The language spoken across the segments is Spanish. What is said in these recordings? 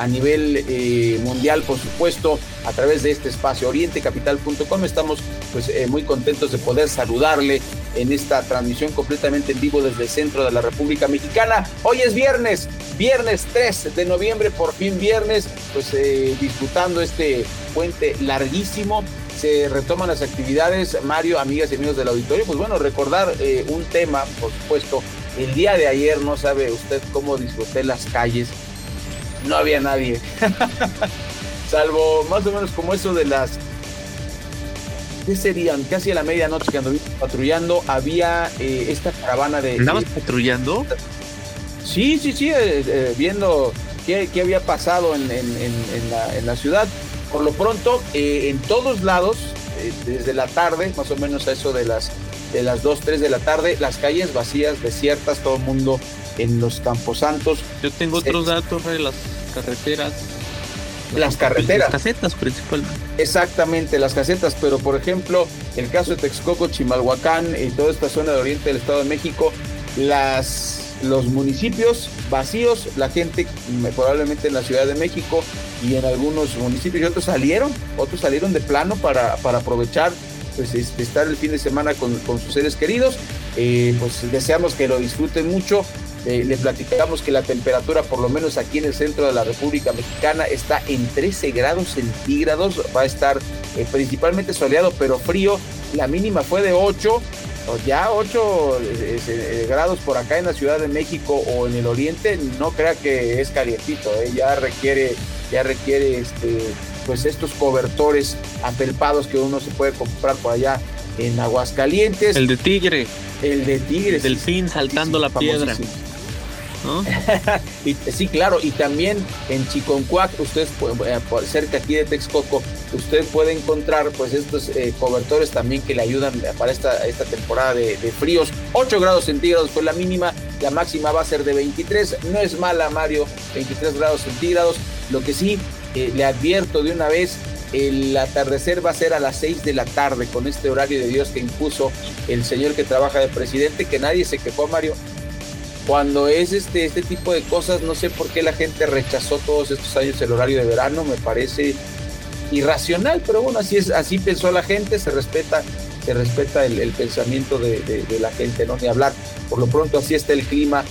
a nivel eh, mundial, por supuesto, a través de este espacio orientecapital.com. Estamos pues eh, muy contentos de poder saludarle en esta transmisión completamente en vivo desde el centro de la República Mexicana. Hoy es viernes, viernes 3 de noviembre, por fin viernes, pues eh, disfrutando este puente larguísimo se retoman las actividades. Mario, amigas y amigos del auditorio, pues bueno, recordar un tema, por supuesto, el día de ayer no sabe usted cómo disfruté las calles no había nadie. Salvo más o menos como eso de las. ¿Qué serían? Casi a la medianoche que anduvimos patrullando, había eh, esta caravana de. ¿Andabas patrullando? Sí, sí, sí, eh, eh, viendo qué, había pasado en, la, ciudad. Por lo pronto, en todos lados, desde la tarde, más o menos a eso de las, de las 2, 3 de la tarde, las calles vacías, desiertas, todo el mundo en los Camposantos. Yo tengo otros datos de las carreteras. Las carreteras. Las casetas principalmente. Exactamente, las casetas, pero por ejemplo, el caso de Texcoco, Chimalhuacán y toda esta zona de oriente del Estado de México, las, los municipios vacíos, la gente probablemente en la Ciudad de México y en algunos municipios y otros salieron, otros salieron de plano para, para aprovechar pues, este, estar el fin de semana con, con sus seres queridos. Eh, pues deseamos que lo disfruten mucho. Eh, le platicamos que la temperatura, por lo menos aquí en el centro de la República Mexicana, está en 13 grados centígrados. Va a estar eh, principalmente soleado, pero frío. La mínima fue de 8, ya 8 eh, grados por acá en la Ciudad de México o en el Oriente. No crea que es calientito, ya requiere, ya requiere este, pues estos cobertores apelpados que uno se puede comprar por allá en Aguascalientes. El de tigre. El de tigre. El delfín saltando la piedra. sí, claro, y también en Chiconcuac, ustedes eh, cerca aquí de Texcoco, usted puede encontrar pues estos eh, cobertores también que le ayudan para esta, esta temporada de, fríos. 8 grados centígrados fue la mínima, la máxima va a ser de 23, no es mala Mario, 23 grados centígrados, lo que sí eh, le advierto de una vez, el atardecer va a ser a las 6 de la tarde con este horario de Dios que impuso el señor que trabaja de presidente, que nadie se quejó, Mario, cuando es este, este tipo de cosas, no sé por qué la gente rechazó todos estos años el horario de verano, me parece irracional, pero bueno, así es, así pensó la gente, se respeta, se respeta el, pensamiento de, la gente, no ni hablar. Por lo pronto así está el clima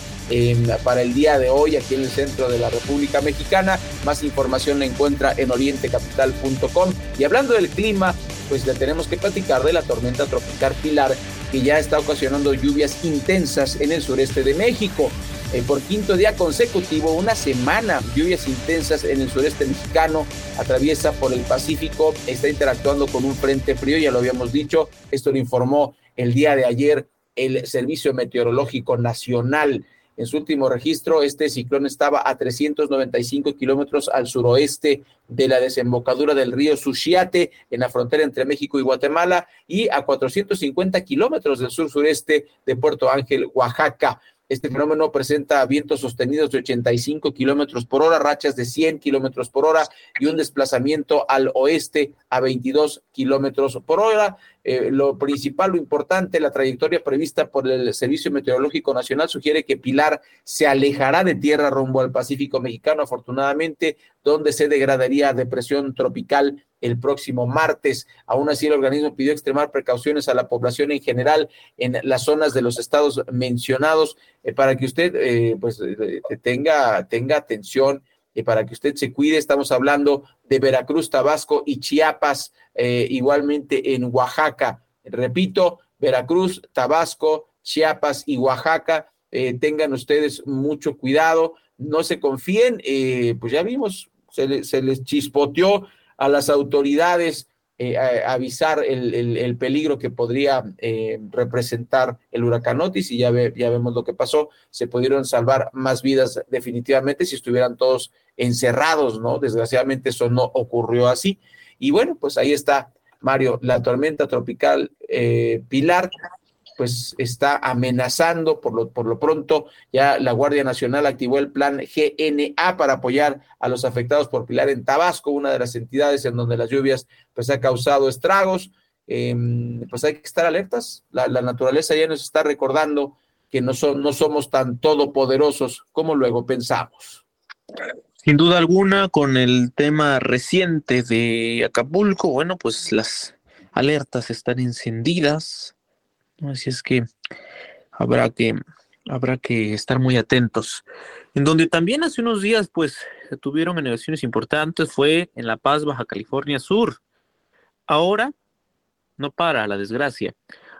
para el día de hoy aquí en el centro de la República Mexicana. Más información la encuentra en orientecapital.com. Y hablando del clima, pues le tenemos que platicar de la tormenta tropical Pilar que ya está ocasionando lluvias intensas en el sureste de México. Eh, por quinto día consecutivo, una semana, lluvias intensas en el sureste mexicano, atraviesa por el Pacífico, está interactuando con un frente frío, ya lo habíamos dicho, esto lo informó el día de ayer el Servicio Meteorológico Nacional. En su último registro, este ciclón estaba a 395 kilómetros al suroeste de la desembocadura del río Suchiate, en la frontera entre México y Guatemala, y a 450 kilómetros del sur-sureste de Puerto Ángel, Oaxaca. Este fenómeno presenta vientos sostenidos de 85 kilómetros por hora, rachas de 100 kilómetros por hora y un desplazamiento al oeste a 22 kilómetros por hora. Eh, lo principal, lo importante, la trayectoria prevista por el Servicio Meteorológico Nacional sugiere que Pilar se alejará de tierra rumbo al Pacífico mexicano, afortunadamente, donde se degradaría a depresión tropical el próximo martes. Aún así, el organismo pidió extremar precauciones a la población en general en las zonas de los estados mencionados eh, para que usted eh, pues eh, tenga, tenga atención para que usted se cuide. Estamos hablando de Veracruz, Tabasco y Chiapas, igualmente en Oaxaca. Repito, Veracruz, Tabasco, Chiapas y Oaxaca. tengan ustedes mucho cuidado, no se confíen, pues ya vimos, se, se les chispoteó a las autoridades eh, avisar el, peligro que podría eh, representar el huracán Otis y ya, ya vemos lo que pasó. Se pudieron salvar más vidas definitivamente si estuvieran todos encerrados, ¿no? Desgraciadamente eso no ocurrió así. Y bueno, pues ahí está, Mario, la tormenta tropical eh, Pilar pues está amenazando por lo, por lo pronto. Ya la Guardia Nacional activó el plan GNA para apoyar a los afectados por Pilar en Tabasco, una de las entidades en donde las lluvias pues ha causado estragos. Em, pues hay que estar alertas. La, naturaleza ya nos está recordando que no, no somos tan todopoderosos como luego pensamos. Sin duda alguna, con el tema reciente de Acapulco, bueno, pues las alertas están encendidas, así es que habrá que habrá que estar muy atentos. En donde también hace unos días, pues, tuvieron negociaciones importantes fue en La Paz, Baja California Sur. Ahora no para la desgracia.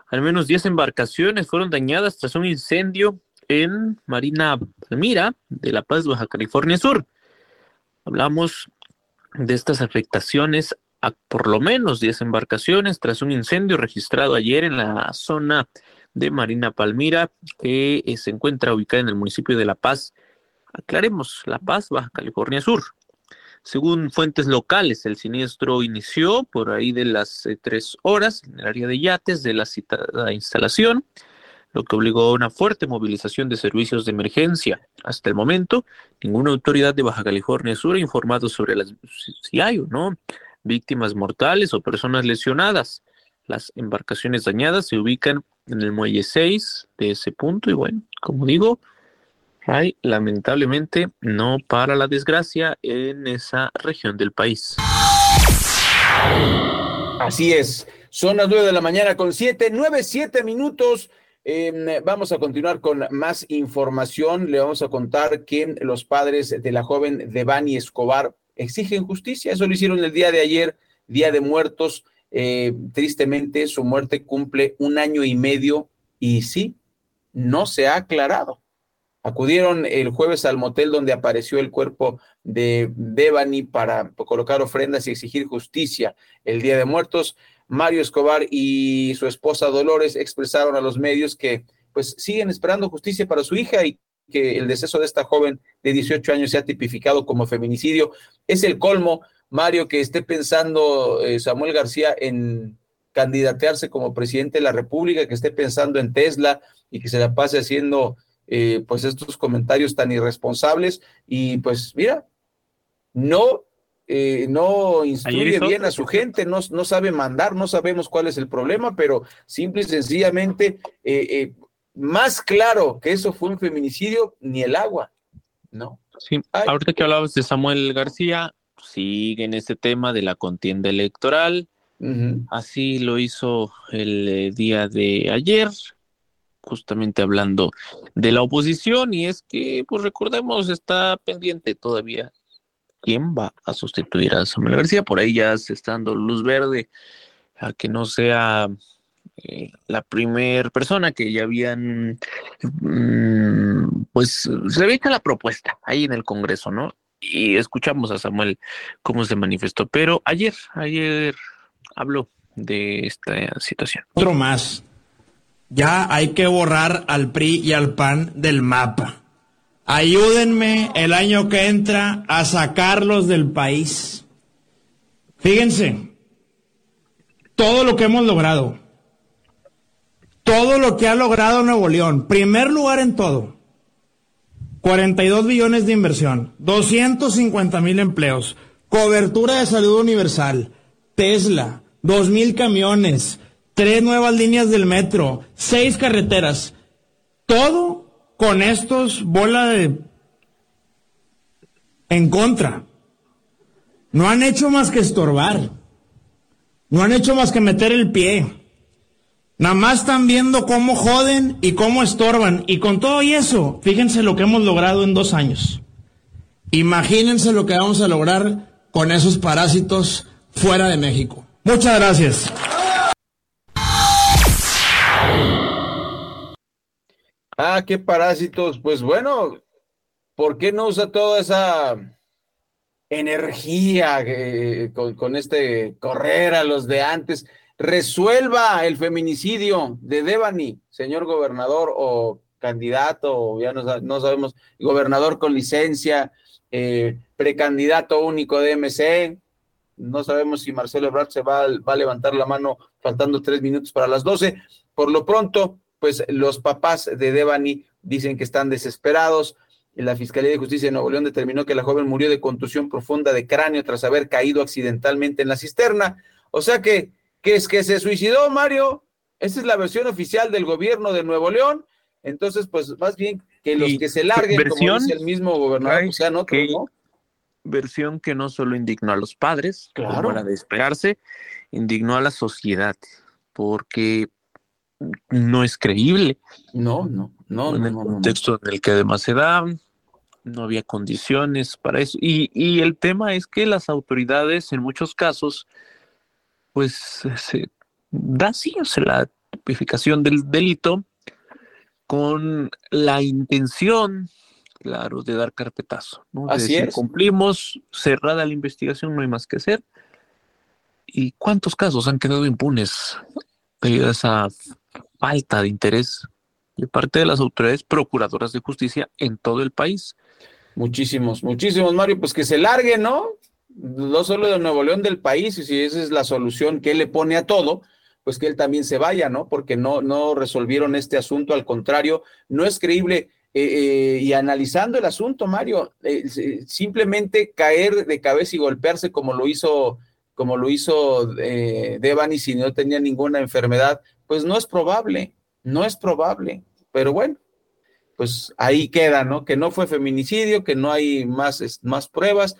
Al menos 10 embarcaciones fueron dañadas tras un incendio en Marina Palmira de La Paz, Baja California Sur. Hablamos de estas afectaciones a por lo menos 10 embarcaciones tras un incendio registrado ayer en la zona de Marina Palmira, que eh, se encuentra ubicada en el municipio de La Paz. Aclaremos, La Paz, Baja California Sur. Según fuentes locales, el siniestro inició por ahí de las eh, tres horas en el área de yates de la citada instalación lo que obligó a una fuerte movilización de servicios de emergencia. Hasta el momento, ninguna autoridad de Baja California Sur ha informado sobre las, si hay o no víctimas mortales o personas lesionadas. Las embarcaciones dañadas se ubican en el muelle 6 de ese punto y bueno, como digo, hay lamentablemente no para la desgracia en esa región del país. Así es, son las 9 de la mañana con 7, 9, 7 minutos. Em, vamos a continuar con más información. Le vamos a contar que los padres de la joven Devani Escobar exigen justicia. Eso lo hicieron el día de ayer, Día de Muertos. Eh, tristemente, su muerte cumple un año y medio y sí, no se ha aclarado. Acudieron el jueves al motel donde apareció el cuerpo de Devani para colocar ofrendas y exigir justicia el Día de Muertos. Mario Escobar y su esposa Dolores expresaron a los medios que pues siguen esperando justicia para su hija y que el deceso de esta joven de 18 años sea tipificado como feminicidio. Es el colmo, Mario, que esté pensando eh, Samuel García en candidatearse como presidente de la República, que esté pensando en Tesla y que se la pase haciendo eh, pues estos comentarios tan irresponsables. Y pues mira, no eh, no instruye bien a su gente, no, no, sabe mandar, no sabemos cuál es el problema, pero simple y sencillamente, más claro que eso fue un feminicidio, ni el agua, ¿no? Sí, ahorita que hablabas de Samuel García, sigue en este tema de la contienda electoral, así lo hizo el día de ayer, justamente hablando de la oposición, y es que, pues recordemos, está pendiente todavía quién va a sustituir a Samuel García. Por ahí ya se está dando luz verde a que no sea eh, la primera persona que ya habían, mm, pues se había hecho la propuesta ahí en el Congreso, ¿no? Y escuchamos a Samuel cómo se manifestó. Pero ayer, ayer habló de esta situación. Otro más. Ya hay que borrar al PRI y al PAN del mapa. Ayúdenme el año que entra a sacarlos del país. Fíjense, todo lo que hemos logrado, todo lo que ha logrado Nuevo León, primer lugar en todo, 42 billones de inversión, 250 mil empleos, cobertura de salud universal, Tesla, 2 mil camiones, tres nuevas líneas del metro, seis carreteras, todo con estos bola de en contra. No han hecho más que estorbar. No han hecho más que meter el pie. Nada más están viendo cómo joden y cómo estorban. Y con todo y eso, fíjense lo que hemos logrado en dos años. Imagínense lo que vamos a lograr con esos parásitos fuera de México. Muchas gracias. Ah, qué parásitos. Pues bueno, ¿por qué no usa toda esa energía eh, con, este correr a los de antes? Resuelva el feminicidio de Devani, señor gobernador o candidato, ya no, sabemos, gobernador con licencia, eh, precandidato único de MC. No sabemos si Marcelo Ebrard se va, va a levantar la mano faltando tres minutos para las doce. Por lo pronto, pues los papás de Devani dicen que están desesperados. La Fiscalía de Justicia de Nuevo León determinó que la joven murió de contusión profunda de cráneo tras haber caído accidentalmente en la cisterna. O sea que, que es que se suicidó, Mario. Esa es la versión oficial del gobierno de Nuevo León. Entonces, pues más bien que los que se larguen, como dice el mismo gobernador, pues, sean otros, ¿no? versión que no solo indignó a los padres, claro. como era de esperarse, indignó a la sociedad, porque no es creíble. No, no, no. En el contexto en el que además se da, no había condiciones para eso. Y, y el tema es que las autoridades en muchos casos, pues se da sí, o sea, la tipificación del delito con la intención, claro, de dar carpetazo. ¿no? Así es. Cumplimos, cerrada la investigación, no hay más que hacer. ¿Y cuántos casos han quedado impunes debido a esa falta de interés de parte de las autoridades procuradoras de justicia en todo el país? Muchísimos, muchísimos, Mario, pues que se largue, ¿no? No solo de Nuevo León del país, y si esa es la solución que él le pone a todo, pues que él también se vaya, ¿no? Porque no, no resolvieron este asunto, al contrario, no es creíble. Eh, eh, y analizando el asunto, Mario, eh, simplemente caer de cabeza y golpearse como lo hizo, como lo hizo Devani si no tenía ninguna enfermedad, pues no es probable, no es probable. Pero bueno, pues ahí queda, ¿no? Que no fue feminicidio, que no hay más, más pruebas,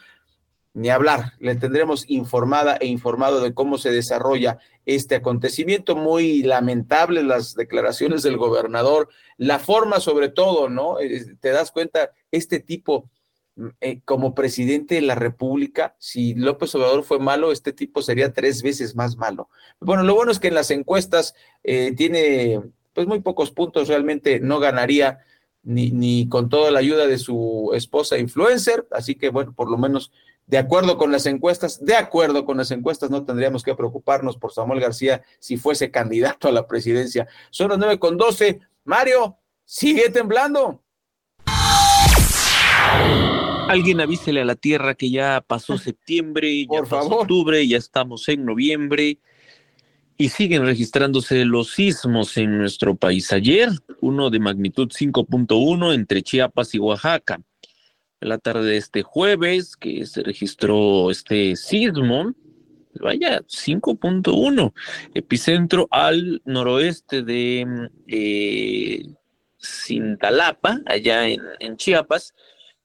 ni hablar. Le tendremos informada e informado de cómo se desarrolla este acontecimiento. Muy lamentable las declaraciones del gobernador, la forma sobre todo, ¿no? Eh, te das cuenta, este tipo mm, eh, como presidente de la República, si López Obrador fue malo, este tipo sería tres veces más malo. Bueno, lo bueno es que en las encuestas eh, tiene pues muy pocos puntos, realmente no ganaría ni, ni con toda la ayuda de su esposa influencer, así que bueno, por lo menos de acuerdo con las encuestas, de acuerdo con las encuestas, no tendríamos que preocuparnos por Samuel García si fuese candidato a la presidencia. Son las nueve con doce. Mario, sigue temblando. Alguien avísele a la Tierra que ya pasó septiembre, ya pasó octubre, ya estamos en noviembre y siguen registrándose los sismos en nuestro país. Ayer, uno de magnitud 5.1 entre Chiapas y Oaxaca la tarde de este jueves que se registró este sismo. Vaya, 5.1, epicentro al noroeste de eh, Cintalapa, allá en, en Chiapas.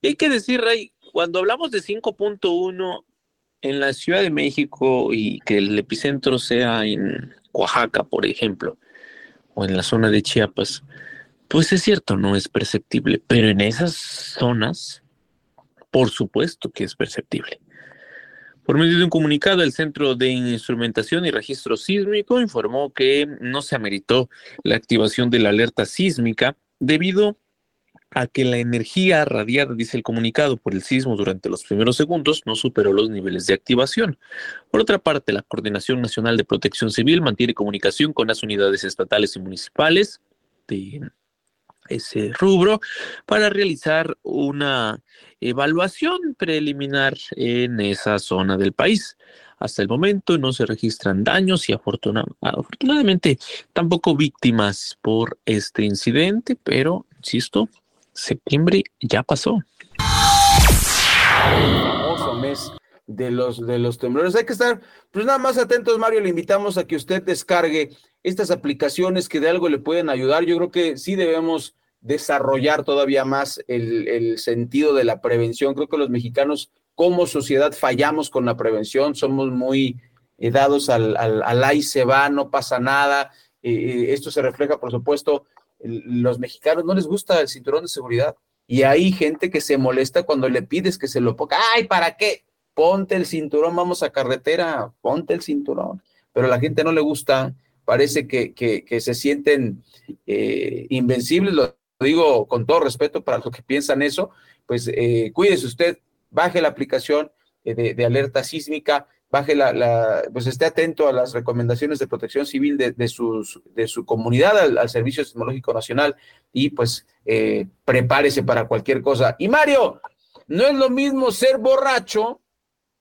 Y hay que decir, Ray, cuando hablamos de 5.1 en la Ciudad de México y que el epicentro sea en Oaxaca, por ejemplo, o en la zona de Chiapas, pues es cierto, no es perceptible, pero en esas zonas por supuesto que es perceptible. Por medio de un comunicado, el Centro de Instrumentación y Registro Sísmico informó que no se ameritó la activación de la alerta sísmica debido a que la energía radiada, dice el comunicado, por el sismo durante los primeros segundos no superó los niveles de activación. Por otra parte, la Coordinación Nacional de Protección Civil mantiene comunicación con las unidades estatales y municipales de ese rubro para realizar una evaluación preliminar en esa zona del país. Hasta el momento no se registran daños y afortunadamente tampoco víctimas por este incidente, pero, insisto, septiembre ya pasó. De los, de los temblores. Hay que estar, pues nada más atentos, Mario. Le invitamos a que usted descargue estas aplicaciones que de algo le pueden ayudar. Yo creo que sí debemos desarrollar todavía más el, sentido de la prevención. Creo que los mexicanos como sociedad fallamos con la prevención, somos muy eh, dados al, al, ahí se va, no pasa nada. Eh, eh, esto se refleja, por supuesto, los mexicanos no les gusta el cinturón de seguridad y hay gente que se molesta cuando le pides que se lo ponga. Ay, ¿para qué? Ponte el cinturón, vamos a carretera, ponte el cinturón. Pero a la gente no le gusta, parece que, que, se sienten invencibles digo con todo respeto para los que piensan eso, pues eh, cuídese usted, baje la aplicación eh, de, alerta sísmica, baje la, pues esté atento a las recomendaciones de protección civil de, de su comunidad, al, Servicio Sismológico Nacional, y pues eh, prepárese para cualquier cosa. Y Mario, no es lo mismo ser borracho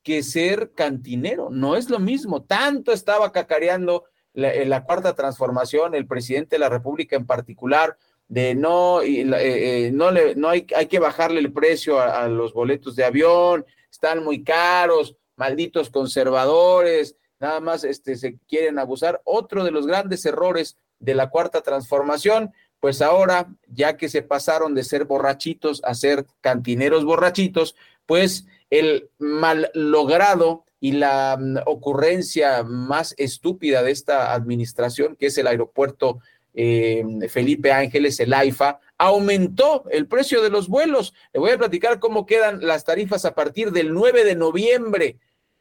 que ser cantinero, no es lo mismo. Tanto estaba cacareando la, la cuarta transformación, el presidente de la República en particular, de no, eh, eh, no, le, no hay, hay que bajarle el precio a, los boletos de avión, están muy caros, malditos conservadores, nada más este, se quieren abusar. Otro de los grandes errores de la cuarta transformación, pues ahora, ya que se pasaron de ser borrachitos a ser cantineros borrachitos, pues el mal logrado y la mm, ocurrencia más estúpida de esta administración, que es el aeropuerto eh, Felipe Ángeles, el AIFA, aumentó el precio de los vuelos. Le voy a platicar cómo quedan las tarifas a partir del 9 de noviembre.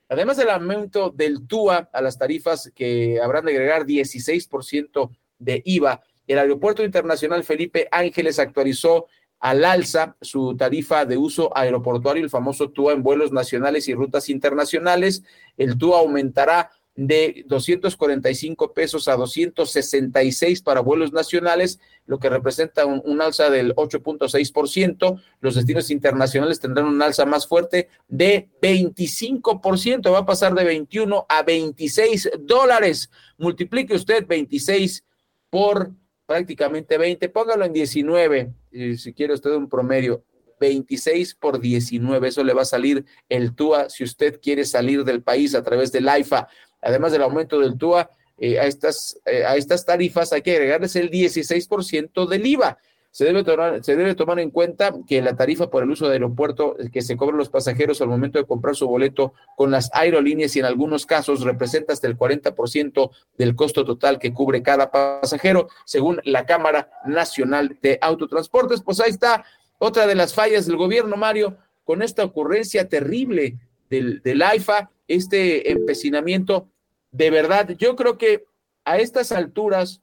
Además del aumento del TUA a las tarifas que habrán de agregar 16% de IVA, el Aeropuerto Internacional Felipe Ángeles actualizó al alza su tarifa de uso aeroportuario, el famoso TUA en vuelos nacionales y rutas internacionales. El TUA aumentará de 245 pesos a 266 para vuelos nacionales, lo que representa un, alza del 8.6%. Los destinos internacionales tendrán un alza más fuerte de 25%, va a pasar de 21 a 26 dólares. Multiplique usted 26 por prácticamente 20, póngalo en 19, si quiere usted un promedio, 26 por 19, eso le va a salir el TUA si usted quiere salir del país a través del AIFA. Además del aumento del TUA, eh, a, estas, eh, a estas tarifas hay que agregarles el 16% del IVA. Se debe, tomar, se debe tomar en cuenta que la tarifa por el uso de aeropuerto que se cobran los pasajeros al momento de comprar su boleto con las aerolíneas y en algunos casos representa hasta el 40% del costo total que cubre cada pasajero, según la Cámara Nacional de Autotransportes. Pues ahí está otra de las fallas del gobierno, Mario, con esta ocurrencia terrible del, del AIFA, este empecinamiento. De verdad, yo creo que a estas alturas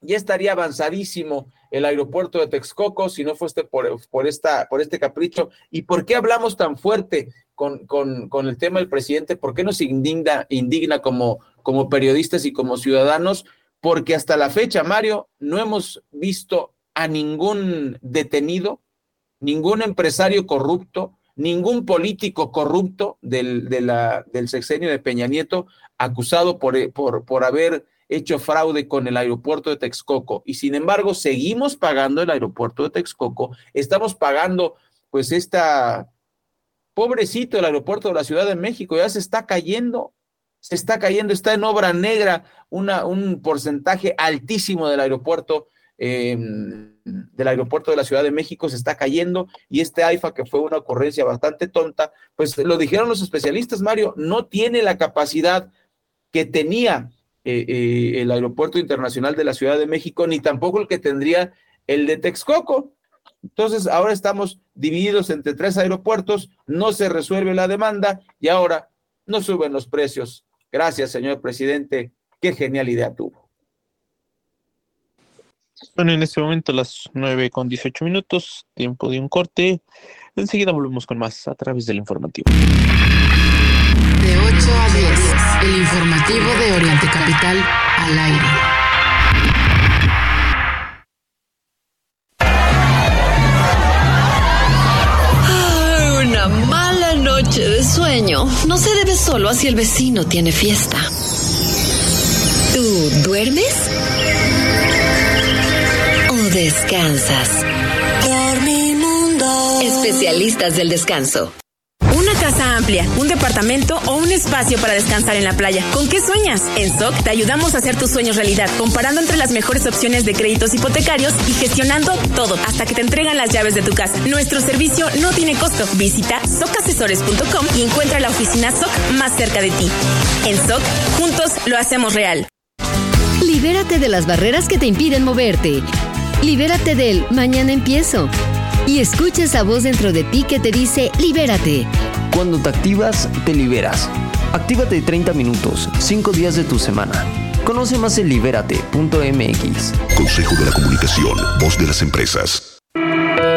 ya estaría avanzadísimo el aeropuerto de Texcoco si no fuese por, por, esta, por este capricho. ¿Y por qué hablamos tan fuerte con, con, con, el tema del presidente? ¿Por qué nos indigna, indigna como, como periodistas y como ciudadanos? Porque hasta la fecha, Mario, no hemos visto a ningún detenido, ningún empresario corrupto, ningún político corrupto del, de la, del sexenio de Peña Nieto acusado por, por, por haber hecho fraude con el aeropuerto de Texcoco. Y sin embargo seguimos pagando el aeropuerto de Texcoco, estamos pagando pues esta pobrecito el aeropuerto de la Ciudad de México, ya se está cayendo, se está cayendo, está en obra negra una, un porcentaje altísimo del aeropuerto. Em, del aeropuerto de la Ciudad de México. Se está cayendo y este AIFA, que fue una ocurrencia bastante tonta, pues lo dijeron los especialistas, Mario, no tiene la capacidad que tenía eh, eh, el Aeropuerto Internacional de la Ciudad de México, ni tampoco el que tendría el de Texcoco. Entonces, ahora estamos divididos entre tres aeropuertos, no se resuelve la demanda y ahora no suben los precios. Gracias, señor presidente. Qué genial idea tuvo. Bueno, en este momento las nueve con 18 minutos, tiempo de un corte. Enseguida volvemos con más a través del informativo. De 8 a 10, el informativo de Oriente Capital al aire. una mala noche de sueño no se debe solo a si el vecino tiene fiesta. ¿Tú duermes? ¿O descansas? Dormimundo. Especialistas del descanso casa amplia, un departamento o un espacio para descansar en la playa. ¿Con qué sueñas? En SOC te ayudamos a hacer tus sueños realidad, comparando entre las mejores opciones de créditos hipotecarios y gestionando todo hasta que te entregan las llaves de tu casa. Nuestro servicio no tiene costo. Visita socasesores.com y encuentra la oficina SOC más cerca de ti. En SOC, juntos lo hacemos real. Libérate de las barreras que te impiden moverte. Libérate del mañana empiezo. Y escucha esa voz dentro de ti que te dice libérate. Cuando te activas, te liberas. Actívate 30 minutos, 5 días de tu semana. Conoce más en libérate.mx. Consejo de la Comunicación, voz de las empresas.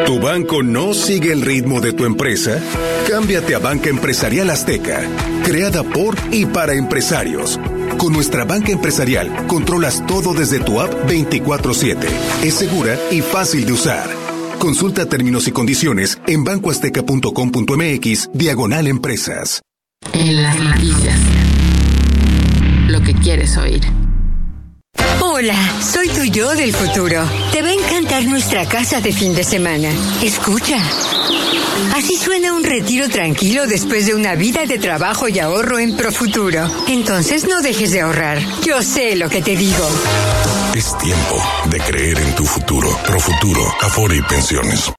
¿Tu banco no sigue el ritmo de tu empresa? Cámbiate a Banca Empresarial Azteca, creada por y para empresarios. Con nuestra banca empresarial controlas todo desde tu app 24/7. Es segura y fácil de usar. Consulta términos y condiciones en bancoazteca.com.mx, diagonal empresas. En las noticias. Lo que quieres oír. Hola, soy tu yo del futuro. Te va a encantar nuestra casa de fin de semana. Escucha. Así suena un retiro tranquilo después de una vida de trabajo y ahorro en Profuturo. Entonces no dejes de ahorrar. Yo sé lo que te digo. Es tiempo de creer en tu futuro. Profuturo, Afore y Pensiones.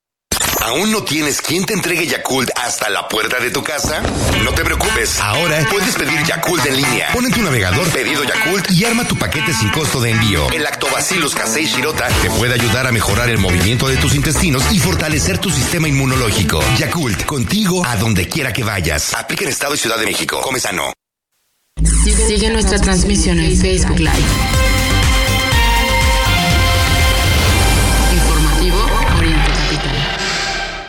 ¿Aún no tienes quien te entregue Yakult hasta la puerta de tu casa? No te preocupes. Ahora puedes pedir Yakult en línea. Pon en tu navegador pedido Yakult y arma tu paquete sin costo de envío. El Lactobacillus casei shirota te puede ayudar a mejorar el movimiento de tus intestinos y fortalecer tu sistema inmunológico. Yakult, contigo a donde quiera que vayas. Aplica en Estado y Ciudad de México. Come sano. Sigue nuestra transmisión en Facebook Live.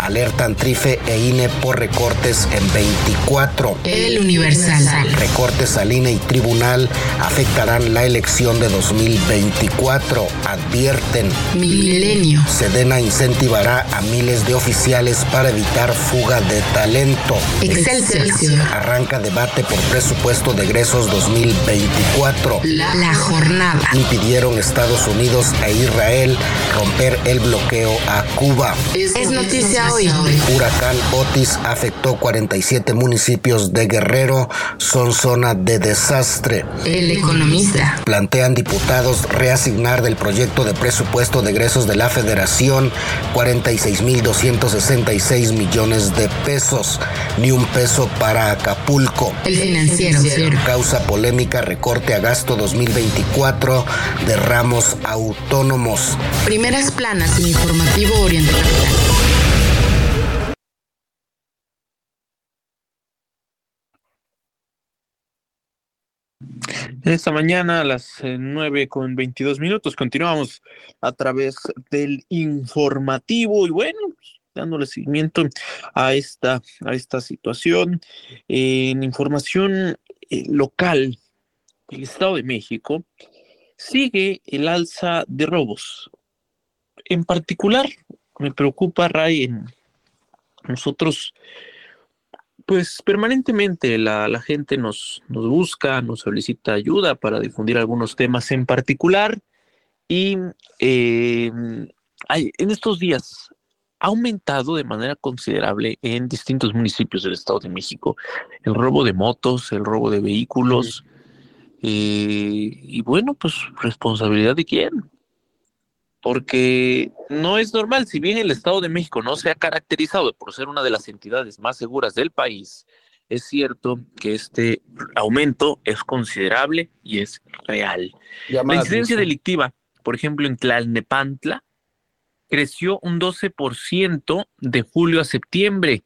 Alertan Trife e INE por recortes en 24. El Universal. Recortes al INE y Tribunal afectarán la elección de 2024. Advierten. Milenio. Sedena incentivará a miles de oficiales para evitar fuga de talento. Excelsior. Arranca debate por presupuesto de egresos 2024. La, la jornada. Impidieron Estados Unidos e Israel romper el bloqueo a Cuba. Es, es noticia hoy. Huracán Otis afectó 47 municipios de Guerrero, son zona de desastre. El economista. Plantean diputados reasignar del proyecto de presupuesto de egresos de la Federación 46.266 millones de pesos, ni un peso para Acapulco. El financiero. Causa polémica recorte a gasto 2024 de ramos autónomos. Primeras planas en informativo Oriente Esta mañana a las eh, nueve con veintidós minutos continuamos a través del informativo y bueno, pues, dándole seguimiento a esta, a esta situación. en información eh, local, el Estado de México sigue el alza de robos. En particular, me preocupa, Ray, en nosotros pues permanentemente la, gente nos, nos busca, nos solicita ayuda para difundir algunos temas en particular. Y em, hay, en estos días ha aumentado de manera considerable en distintos municipios del Estado de México el robo de motos, el robo de vehículos. Eh, y bueno, pues responsabilidad de quién porque no es normal, si bien el Estado de México no se ha caracterizado por ser una de las entidades más seguras del país, es cierto que este aumento es considerable y es real. la incidencia delictiva, por ejemplo, en Tlalnepantla, creció un 12% de julio a septiembre.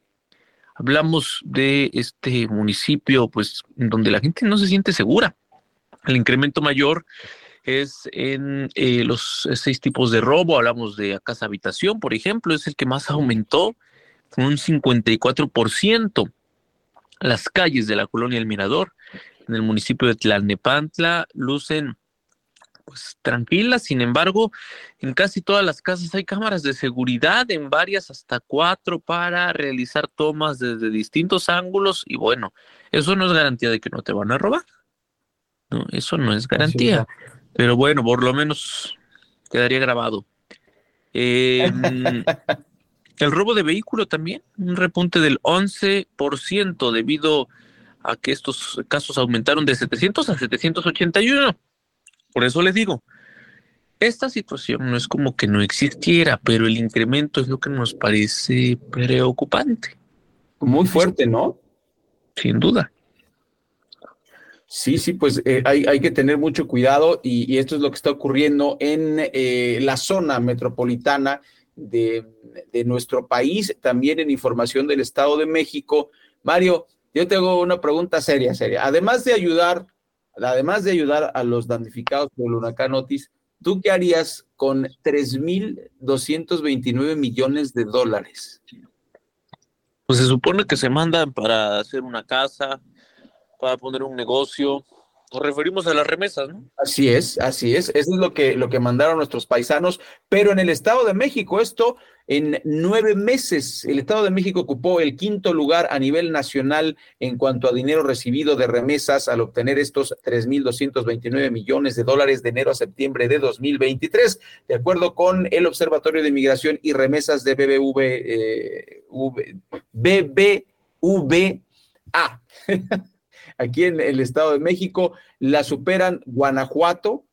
Hablamos de este municipio, pues, donde la gente no se siente segura. El incremento mayor es en eh, los seis tipos de robo, hablamos de casa habitación, por ejemplo, es el que más aumentó, con un 54%. Las calles de la colonia El Mirador, en el municipio de Tlalnepantla, lucen pues tranquilas, sin embargo, en casi todas las casas hay cámaras de seguridad, en varias hasta cuatro para realizar tomas desde distintos ángulos y bueno, eso no es garantía de que no te van a robar. No, eso no es garantía. Pero bueno, por lo menos quedaría grabado. Em, el robo de vehículo también, un repunte del 11% debido a que estos casos aumentaron de 700 a 781. Por eso les digo, esta situación no es como que no existiera, pero el incremento es lo que nos parece preocupante. Muy fuerte, ¿no? Sin duda. Sí, sí, pues eh, hay, hay, que tener mucho cuidado y, esto es lo que está ocurriendo en eh, la zona metropolitana de, de, nuestro país, también en información del Estado de México. Mario, yo tengo una pregunta seria, seria. Además de ayudar, además de ayudar a los damnificados por el huracán Otis, ¿tú qué harías con 3.229 millones de dólares? Pues se supone que se mandan para hacer una casa, para poner un negocio. Nos referimos a las remesas, ¿no? Así es, así es. Eso es lo que, lo que mandaron nuestros paisanos. Pero en el Estado de México, esto en nueve meses, el Estado de México ocupó el quinto lugar a nivel nacional en cuanto a dinero recibido de remesas al obtener estos 3.229 millones de dólares de enero a septiembre de 2023, de acuerdo con el Observatorio de Inmigración y Remesas de BBV, eh, BBVA. aquí en el Estado de México. La superan Guanajuato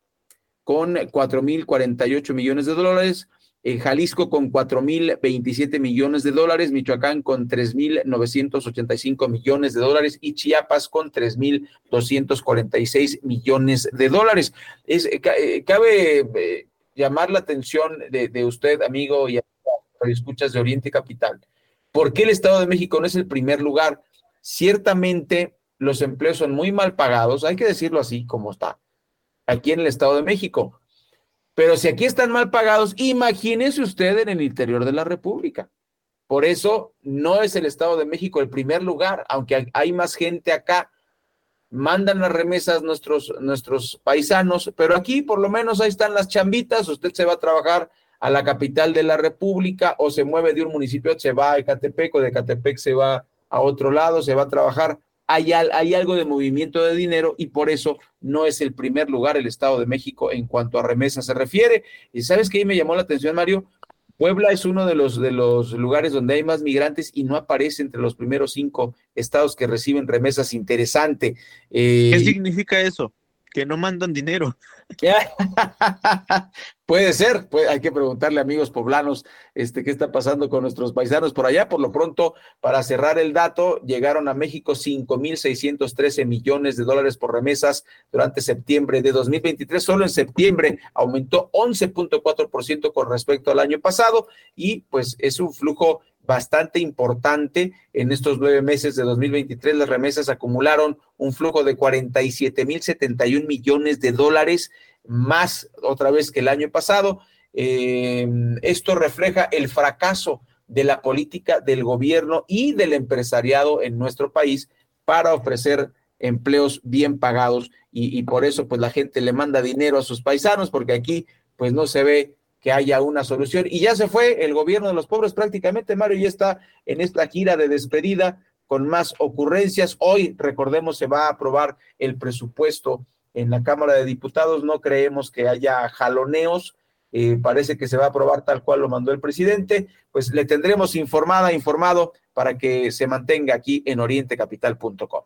con 4.048 millones de dólares, eh, Jalisco con 4.027 millones de dólares, Michoacán con 3.985 millones de dólares y Chiapas con 3.246 millones de dólares. Es, eh, eh, cabe llamar la atención de, usted, amigo y escuchas de Oriente Capital. ¿Por qué el Estado de México no es el primer lugar? Ciertamente los empleos son muy mal pagados, hay que decirlo así como está, aquí en el Estado de México pero si aquí están mal pagados, imagínese usted en el interior de la República. Por eso no es el Estado de México el primer lugar, aunque hay más gente acá. Mandan las remesas nuestros, nuestros paisanos, pero aquí por lo menos ahí están las chambitas. Usted se va a trabajar a la capital de la República o se mueve de un municipio, se va a Ecatepec o de Ecatepec se va a otro lado, se va a trabajar hay, algo de movimiento de dinero y por eso no es el primer lugar el Estado de México en cuanto a remesas se refiere. Y sabes que ahí me llamó la atención, Mario. Puebla es uno de los, de los lugares donde hay más migrantes y no aparece entre los primeros cinco estados que reciben remesas. Interesante. Eh, ¿Qué significa eso? Que no mandan dinero. Puede ser, hay que preguntarle amigos poblanos este, qué está pasando con nuestros paisanos por allá. Por lo pronto, para cerrar el dato, llegaron a México 5.613 millones de dólares por remesas durante septiembre de 2023. Solo en septiembre aumentó 11.4% con respecto al año pasado y pues es un flujo bastante importante. En estos nueve meses de 2023, las remesas acumularon un flujo de 47 mil 71 millones de dólares, más otra vez que el año pasado. Eh, esto refleja el fracaso de la política del gobierno y del empresariado en nuestro país para ofrecer empleos bien pagados y, y por eso pues la gente le manda dinero a sus paisanos porque aquí pues no se ve que haya una solución. Y ya se fue el gobierno de los pobres prácticamente, Mario, ya está en esta gira de despedida con más ocurrencias. Hoy, recordemos, se va a aprobar el presupuesto en la Cámara de Diputados. No creemos que haya jaloneos. Eh, parece que se va a aprobar tal cual lo mandó el presidente. Pues le tendremos informada, informado para que se mantenga aquí en orientecapital.com.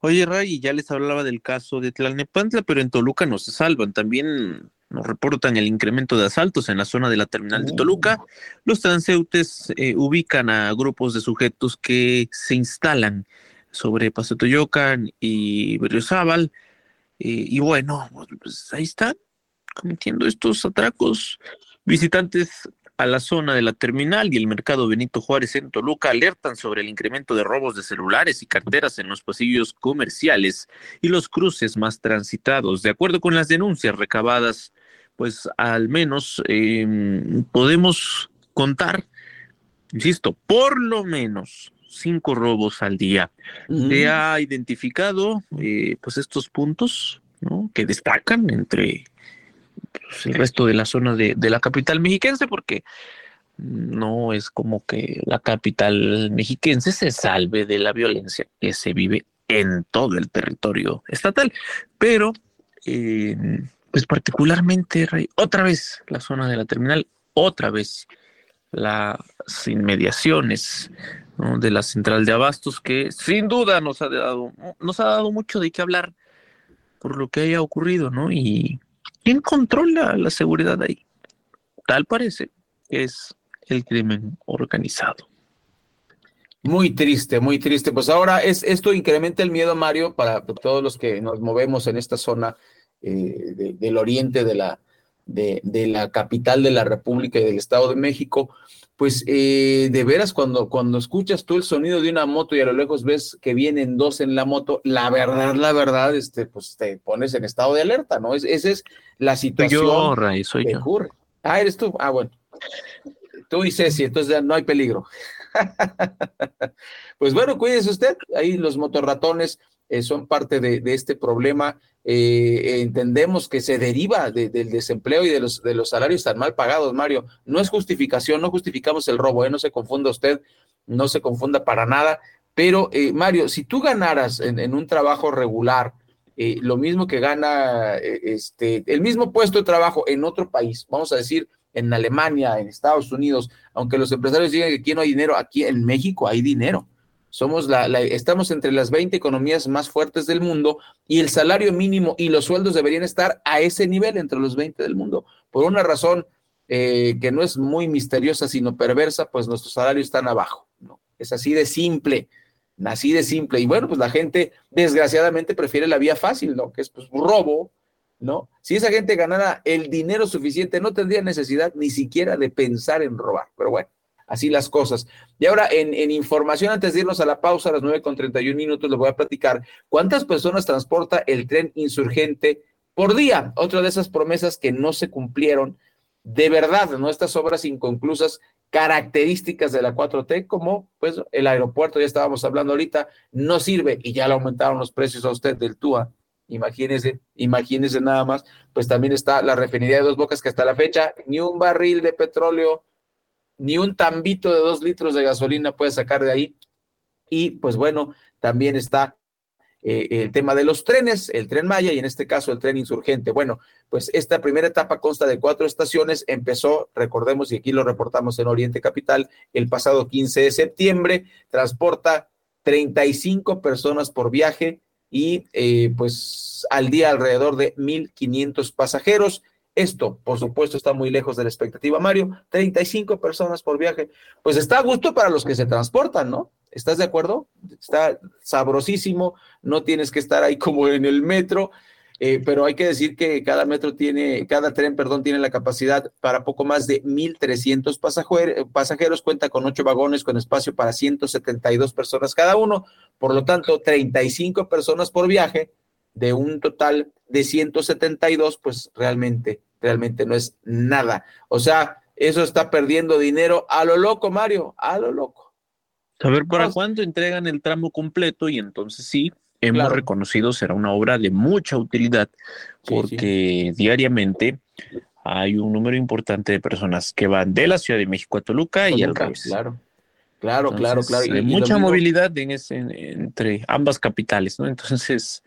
Oye, Ray, ya les hablaba del caso de Tlalnepantla, pero en Toluca no se salvan. También nos reportan el incremento de asaltos en la zona de la terminal de Toluca. Los transeúntes eh, ubican a grupos de sujetos que se instalan sobre Paso Toyocan y Berriozábal. Eh, y bueno, pues ahí están cometiendo estos atracos. Visitantes a la zona de la terminal y el mercado Benito Juárez en Toluca alertan sobre el incremento de robos de celulares y carteras en los pasillos comerciales y los cruces más transitados. De acuerdo con las denuncias recabadas pues al menos em, podemos contar, insisto, por lo menos cinco robos al día. Se ha identificado eh, pues estos puntos ¿no? que destacan entre pues, el resto de la zona de, de la capital mexiquense, porque no es como que la capital mexiquense se salve de la violencia que se vive en todo el territorio estatal, pero eh, pues particularmente, otra vez la zona de la terminal, otra vez las inmediaciones de la central de abastos, que sin duda nos ha dado, nos ha dado mucho de qué hablar por lo que haya ocurrido, ¿no? Y ¿quién controla la seguridad ahí? Tal parece que es el crimen organizado. Muy triste, muy triste. Pues ahora es, esto incrementa el miedo, Mario, para todos los que nos movemos en esta zona eh, del oriente de la, de, la capital de la República y del Estado de México, pues eh, de veras cuando, cuando escuchas tú el sonido de una moto y a lo lejos ves que vienen dos en la moto, la verdad, la verdad, este, pues te pones en estado de alerta, ¿no? Es, esa es la situación yo, soy que ocurre. Ah, eres tú. Ah, bueno. Tú y Ceci, entonces no hay peligro. pues bueno, cuídese usted. Ahí los motorratones eh, son parte de, este problema eh, entendemos que se deriva del desempleo y de los, de los salarios tan mal pagados, Mario. No es justificación, no justificamos el robo, ¿eh? no se confunda usted, no se confunda para nada. Pero, eh, Mario, si tú ganaras en, un trabajo regular, eh, lo mismo que gana este, el mismo puesto de trabajo en otro país, vamos a decir en Alemania, en Estados Unidos, aunque los empresarios digan que aquí no hay dinero, aquí en México hay dinero. Somos la, estamos entre las 20 economías más fuertes del mundo y el salario mínimo y los sueldos deberían estar a ese nivel entre los 20 del mundo. Por una razón eh, que no es muy misteriosa, sino perversa, pues nuestros salarios están abajo. ¿no? Es así de simple, así de simple. Y bueno, pues la gente desgraciadamente prefiere la vía fácil, ¿no? Que es pues robo, ¿no? Si esa gente ganara el dinero suficiente, no tendría necesidad ni siquiera de pensar en robar. Pero bueno, así las cosas. Y ahora, en, información, antes de irnos a la pausa, a las 9 con 31 minutos, les voy a platicar cuántas personas transporta el tren insurgente por día. Otra de esas promesas que no se cumplieron de verdad, ¿no? Estas obras inconclusas, características de la 4T, como pues el aeropuerto, ya estábamos hablando ahorita, no sirve y ya le aumentaron los precios a usted del TUA. Imagínese, imagínese nada más, pues también está la refinería de Dos Bocas que hasta la fecha ni un barril de petróleo ni un tambito de dos litros de gasolina puede sacar de ahí. Y pues bueno, también está eh, el tema de los trenes, el tren Maya y en este caso el tren insurgente. Bueno, pues esta primera etapa consta de cuatro estaciones. Empezó, recordemos, y aquí lo reportamos en Oriente Capital, el pasado 15 de septiembre. Transporta 35 personas por viaje y eh, pues al día alrededor de 1.500 pasajeros. Esto, por supuesto, está muy lejos de la expectativa, Mario. 35 personas por viaje. Pues está a gusto para los que se transportan, ¿no? ¿Estás de acuerdo? Está sabrosísimo, no tienes que estar ahí como en el metro, eh, pero hay que decir que cada metro tiene, cada tren, perdón, tiene la capacidad para poco más de 1.300 pasajeros, pasajeros, cuenta con ocho vagones con espacio para 172 personas cada uno, por lo tanto, 35 personas por viaje de un total de 172, pues realmente, realmente no es nada. O sea, eso está perdiendo dinero a lo loco, Mario, a lo loco. A ver, ¿para cuándo entregan el tramo completo? Y entonces sí, hemos reconocido será una obra de mucha utilidad, porque diariamente hay un número importante de personas que van de la Ciudad de México a Toluca, y al revés. Claro. Claro, claro, claro. Hay mucha movilidad en ese, entre ambas capitales, ¿no? Entonces,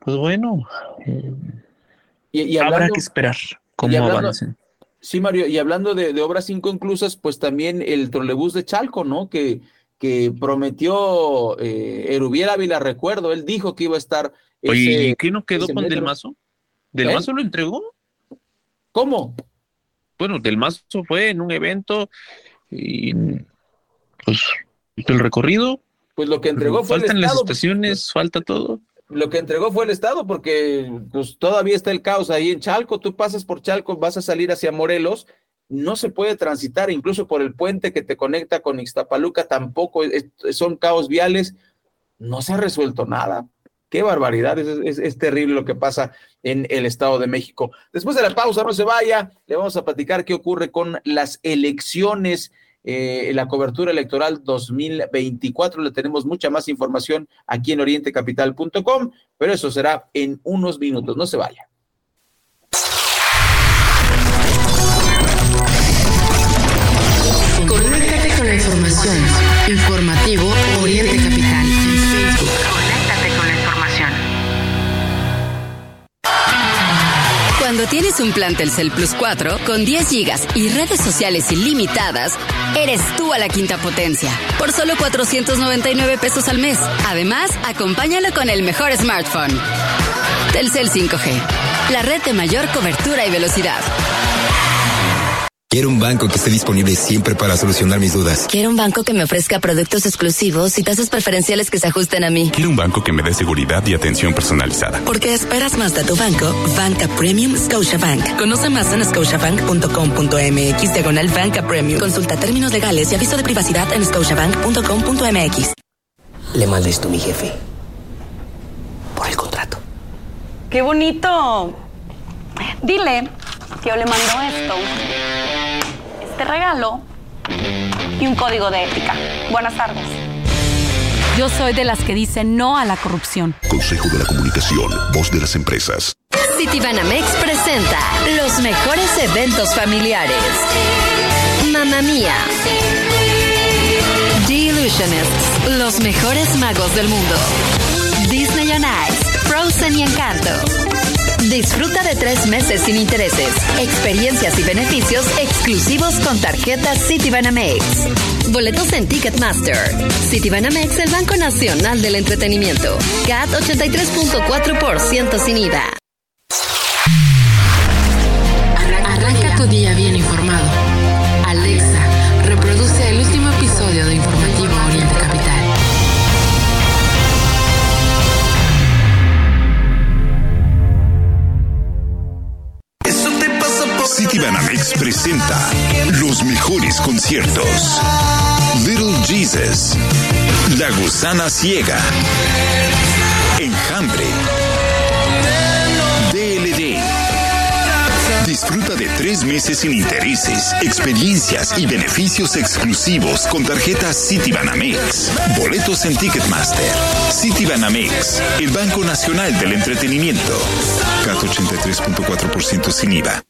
pues bueno, y, habrá que esperar cómo avancen. Sí, Mario, y hablando de, obras inconclusas, pues también el trolebús de Chalco, ¿no? Que, que prometió eh, Erubiel Ávila, recuerdo, él dijo que iba a estar. Oye, ¿qué no quedó con Del Mazo? ¿Del ¿Eh? Mazo lo entregó? ¿Cómo? Bueno, Del Mazo fue en un evento y pues el recorrido. Pues lo que entregó fue. Faltan las estaciones, falta todo lo que entregó fue el Estado, porque pues, todavía está el caos ahí en Chalco. Tú pasas por Chalco, vas a salir hacia Morelos, no se puede transitar, incluso por el puente que te conecta con Ixtapaluca, tampoco son caos viales. No se ha resuelto nada. Qué barbaridad, es, es, terrible lo que pasa en el Estado de México. Después de la pausa, no se vaya, le vamos a platicar qué ocurre con las elecciones eh, la cobertura electoral 2024. Le tenemos mucha más información aquí en orientecapital.com, pero eso será en unos minutos. No se vaya. Con información. Informativo Oriente Cuando tienes un plan Telcel Plus 4 con 10 gigas y redes sociales ilimitadas, eres tú a la quinta potencia. Por solo 499 pesos al mes. Además, acompáñalo con el mejor smartphone. Telcel 5G, la red de mayor cobertura y velocidad. Quiero un banco que esté disponible siempre para solucionar mis dudas. Quiero un banco que me ofrezca productos exclusivos y tasas preferenciales que se ajusten a mí. Quiero un banco que me dé seguridad y atención personalizada. Porque esperas más de tu banco, Banca Premium Scotiabank. Conoce más en scotiabank.com.mx diagonal Banca Premium. Consulta términos legales y aviso de privacidad en scotiabank.com.mx. Le mandé esto a mi jefe. Por el contrato. ¡Qué bonito! Dile que yo le mando esto regalo y un código de ética. Buenas tardes. Yo soy de las que dicen no a la corrupción. Consejo de la Comunicación, voz de las empresas. Citibanamex presenta los mejores eventos familiares. Mamma Mía. The Illusionists, los mejores magos del mundo. Disney on Ice, Frozen y Encanto. Disfruta de tres meses sin intereses, experiencias y beneficios exclusivos con tarjetas Citibanamex. Boletos en Ticketmaster. Citibanamex, el Banco Nacional del Entretenimiento. CAT 83.4% sin IVA. Los mejores conciertos. Little Jesus, La Gusana Ciega, Enjambre, DLD. Disfruta de tres meses sin intereses, experiencias y beneficios exclusivos con tarjetas Citibanamex. Boletos en Ticketmaster. Citibanamex, el Banco Nacional del Entretenimiento. CAT 83.4% sin IVA.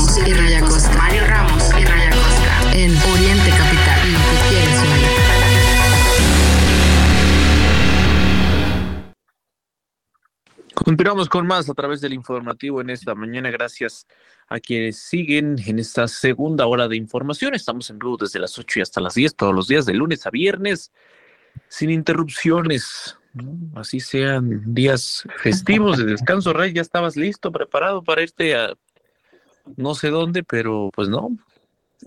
Ramos y Raya Costa. Mario Ramos y Raya Costa. En Oriente Capital. Lo que quieres oír. Continuamos con más a través del informativo en esta mañana. Gracias a quienes siguen en esta segunda hora de información. Estamos en vivo desde las 8 y hasta las 10 todos los días, de lunes a viernes, sin interrupciones. ¿no? Así sean días festivos de descanso. Ray, ya estabas listo, preparado para irte a no sé dónde, pero pues no.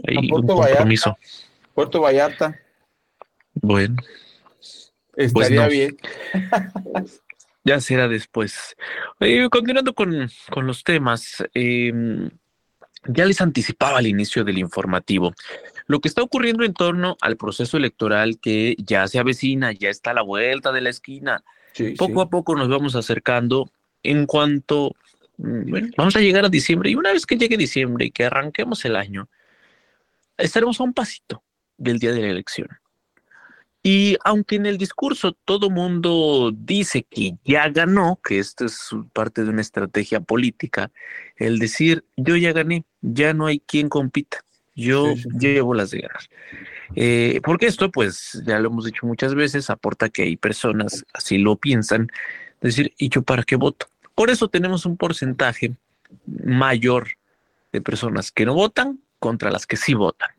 Hay A un Puerto compromiso. Vallarta. Puerto Vallarta. Bueno. Estaría no. bien. Ya será después. Eh, continuando con, con los temas, eh, ya les anticipaba al inicio del informativo. Lo que está ocurriendo en torno al proceso electoral que ya se avecina, ya está a la vuelta de la esquina. poco a poco nos vamos acercando en cuanto, bueno, vamos a llegar a diciembre y una vez que llegue diciembre y que arranquemos el año, estaremos a un pasito del día de la elección. Y aunque en el discurso todo mundo dice que ya ganó, que esto es parte de una estrategia política, el decir yo ya gané, ya no hay quien compita, yo llevo las de ganar. Eh, porque esto, pues ya lo hemos dicho muchas veces, aporta que hay personas, así lo piensan, decir, ¿y yo para qué voto? Por eso tenemos un porcentaje mayor de personas que no votan contra las que sí votan.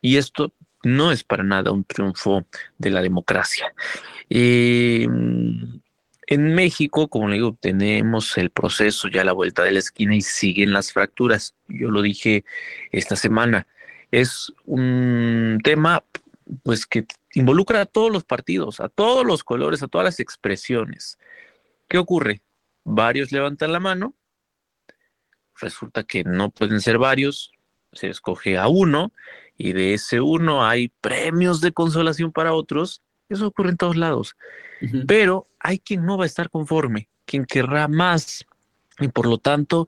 Y esto no es para nada un triunfo de la democracia. Eh, en México, como le digo, tenemos el proceso ya a la vuelta de la esquina y siguen las fracturas. Yo lo dije esta semana. Es un tema pues que involucra a todos los partidos, a todos los colores, a todas las expresiones. ¿Qué ocurre? Varios levantan la mano, resulta que no pueden ser varios, se escoge a uno y de ese uno hay premios de consolación para otros. Eso ocurre en todos lados. Pero hay quien no va a estar conforme, quien querrá más. Y por lo tanto,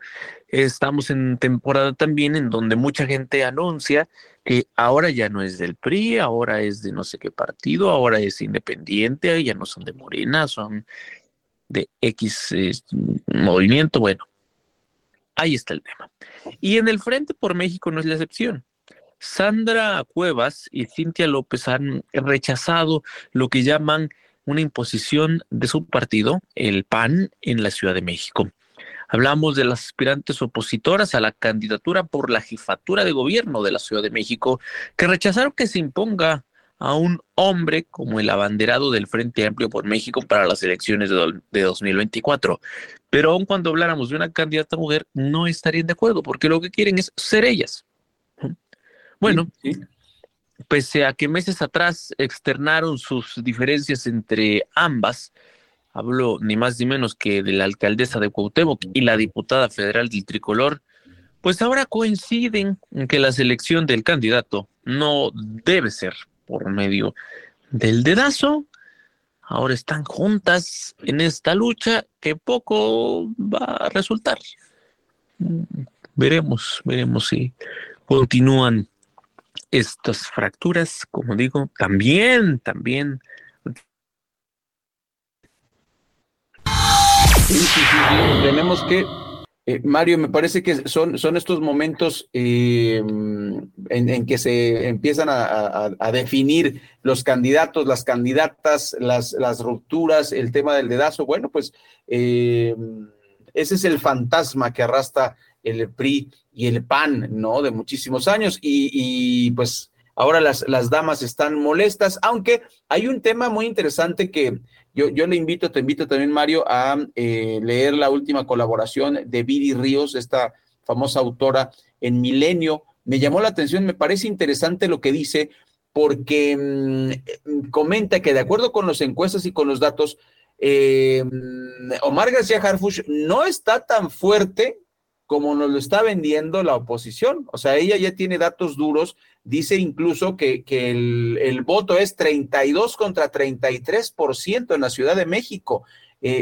estamos en temporada también en donde mucha gente anuncia que ahora ya no es del PRI, ahora es de no sé qué partido, ahora es independiente, ya no son de Morena, son de X movimiento. Bueno, ahí está el tema. Y en el Frente por México no es la excepción. Sandra Cuevas y Cintia López han rechazado lo que llaman una imposición de su partido, el PAN, en la Ciudad de México. Hablamos de las aspirantes opositoras a la candidatura por la jefatura de gobierno de la Ciudad de México, que rechazaron que se imponga a un hombre como el abanderado del Frente Amplio por México para las elecciones de, de 2024. Pero aun cuando habláramos de una candidata mujer, no estarían de acuerdo, porque lo que quieren es ser ellas. Bueno, pese a que meses atrás externaron sus diferencias entre ambas, hablo ni más ni menos que de la alcaldesa de Cuauhtémoc y la diputada federal del Tricolor, pues ahora coinciden en que la selección del candidato no debe ser por medio del dedazo, ahora están juntas en esta lucha que poco va a resultar. Veremos, veremos si continúan estas fracturas, como digo, también, también. tenemos que eh, Mario, me parece que son, son estos momentos eh, en, que se empiezan a, definir los candidatos, las candidatas, las, las rupturas, el tema del dedazo. Bueno, pues eh, ese es el fantasma que arrastra el PRI y el PAN, ¿no? De muchísimos años. Y, pues ahora las, las damas están molestas, aunque hay un tema muy interesante que yo, yo le invito, te invito también, Mario, a eh, leer la última colaboración de Viri Ríos, esta famosa autora en Milenio. Me llamó la atención, me parece interesante lo que dice, porque mm, comenta que de acuerdo con las encuestas y con los datos, eh, Omar García Harfush no está tan fuerte como nos lo está vendiendo la oposición. O sea, ella ya tiene datos duros, dice incluso que, el, voto es 32 contra 33% en la Ciudad de México. Eh,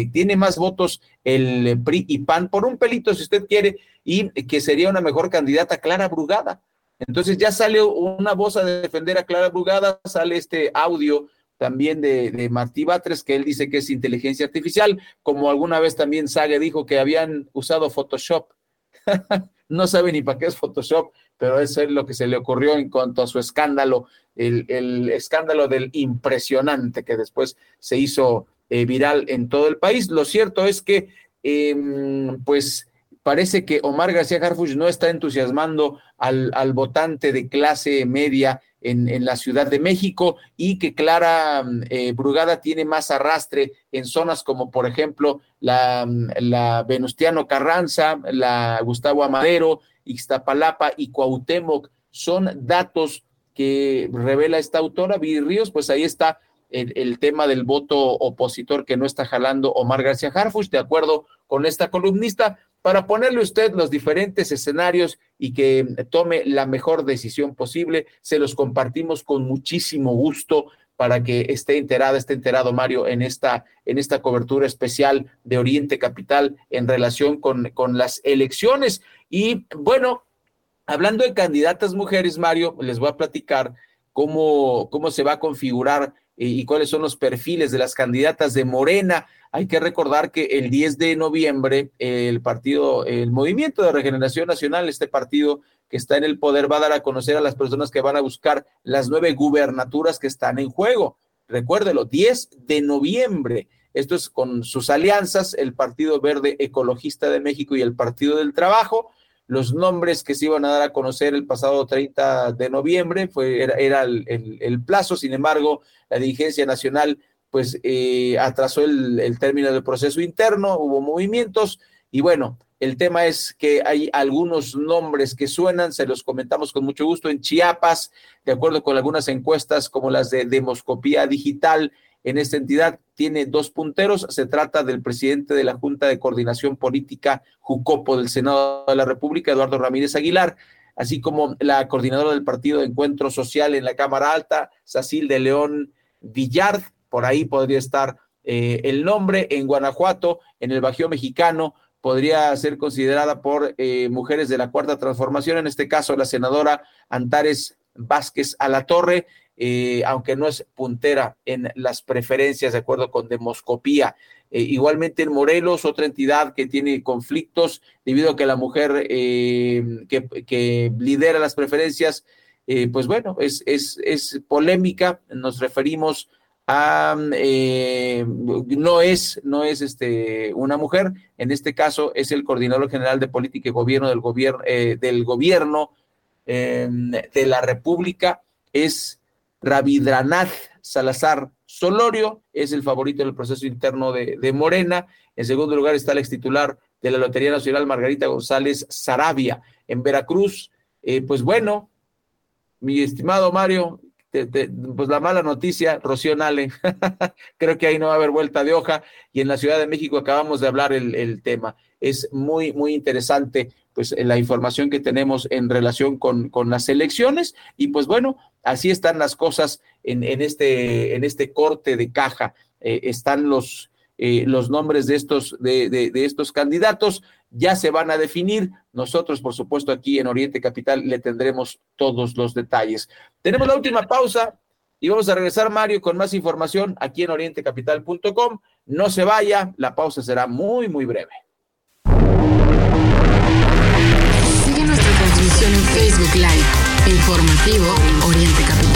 eh, tiene más votos el PRI y PAN por un pelito, si usted quiere, y que sería una mejor candidata Clara Brugada. Entonces ya sale una voz a defender a Clara Brugada, sale este audio también de, Martí Batres, que él dice que es inteligencia artificial, como alguna vez también Sage dijo que habían usado Photoshop. no sabe ni para qué es Photoshop, pero eso es lo que se le ocurrió en cuanto a su escándalo, el, escándalo del impresionante que después se hizo eh, viral en todo el país. Lo cierto es que, em, pues, parece que Omar García Harfuch no está entusiasmando al, al votante de clase media en, la Ciudad de México y que Clara mm, eh, Brugada tiene más arrastre en zonas como por ejemplo la, mm, la Venustiano Carranza, la Gustavo Amadero, Ixtapalapa y Cuauhtémoc. Son datos que revela esta autora, Viri Ríos, pues ahí está el, el, tema del voto opositor que no está jalando Omar García Harfuch, de acuerdo con esta columnista, para ponerle usted los diferentes escenarios y que tome la mejor decisión posible. Se los compartimos con muchísimo gusto para que esté enterada, esté enterado Mario en esta, en esta cobertura especial de Oriente Capital en relación con, con las elecciones. Y bueno, hablando de candidatas mujeres, Mario, les voy a platicar cómo, cómo se va a configurar y, cuáles son los perfiles de las candidatas de Morena. Hay que recordar que el 10 de noviembre el partido, el Movimiento de Regeneración Nacional, este partido que está en el poder, va a dar a conocer a las personas que van a buscar las nueve gubernaturas que están en juego. Recuérdelo, 10 de noviembre. Esto es con sus alianzas, el Partido Verde Ecologista de México y el Partido del Trabajo los nombres que se iban a dar a conocer el pasado 30 de noviembre, fue, era, el, plazo, sin embargo, la dirigencia nacional pues eh, atrasó el, el, término del proceso interno, hubo movimientos y bueno, el tema es que hay algunos nombres que suenan, se los comentamos con mucho gusto en Chiapas, de acuerdo con algunas encuestas como las de Demoscopía Digital, en esta entidad tiene dos punteros. Se trata del presidente de la Junta de Coordinación Política Jucopo del Senado de la República, Eduardo Ramírez Aguilar, así como la coordinadora del Partido de Encuentro Social en la Cámara Alta, Sacil de León Villard. Por ahí podría estar eh, el nombre. En Guanajuato, en el Bajío Mexicano, podría ser considerada por eh, mujeres de la Cuarta Transformación, en este caso la senadora Antares Vázquez Alatorre eh, aunque no es puntera en las preferencias de acuerdo con demoscopía. Eh, igualmente en Morelos, otra entidad que tiene conflictos debido a que la mujer eh, que, lidera las preferencias, pues bueno, es, es, es, polémica, nos referimos a, no es, no es este, una mujer, en este caso es el coordinador general de política y gobierno del gobierno, del gobierno de la República, es Ravidranath Salazar Solorio, es el favorito del proceso interno de, Morena. En segundo lugar está el ex titular de la Lotería Nacional, Margarita González Sarabia. En Veracruz, eh, pues bueno, mi estimado Mario, pues la mala noticia, Rocío Nale, creo que ahí no va a haber vuelta de hoja. Y en la Ciudad de México acabamos de hablar el, tema. Es muy, muy interesante pues la información que tenemos en relación con, con las elecciones y pues bueno, así están las cosas en, en este, en este corte de caja. Eh, están los, eh, los nombres de estos, de, de, de estos candidatos, ya se van a definir. Nosotros, por supuesto, aquí en Oriente Capital le tendremos todos los detalles. Tenemos la última pausa y vamos a regresar, Mario, con más información aquí en orientecapital.com. No se vaya, la pausa será muy, muy breve. Sigue nuestra transmisión en Facebook Live, informativo Oriente Capital.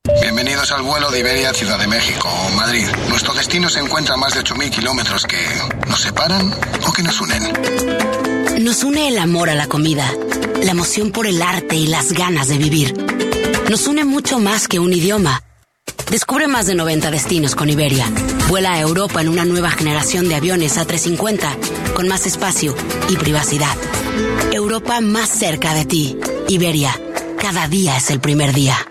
Bienvenidos al vuelo de Iberia Ciudad de México o Madrid. Nuestro destino se encuentra a más de 8.000 kilómetros que nos separan o que nos unen. Nos une el amor a la comida, la emoción por el arte y las ganas de vivir. Nos une mucho más que un idioma. Descubre más de 90 destinos con Iberia. Vuela a Europa en una nueva generación de aviones A350 con más espacio y privacidad. Europa más cerca de ti. Iberia, cada día es el primer día.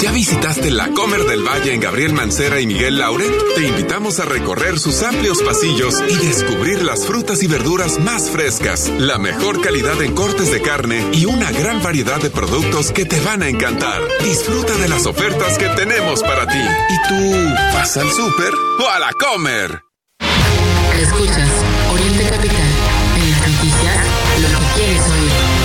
¿Ya visitaste la Comer del Valle en Gabriel Mancera y Miguel Laure? Te invitamos a recorrer sus amplios pasillos y descubrir las frutas y verduras más frescas, la mejor calidad en cortes de carne y una gran variedad de productos que te van a encantar. Disfruta de las ofertas que tenemos para ti. ¿Y tú vas al súper o a la Comer? Escuchas Oriente Capital. En las noticias, lo que quieres oír.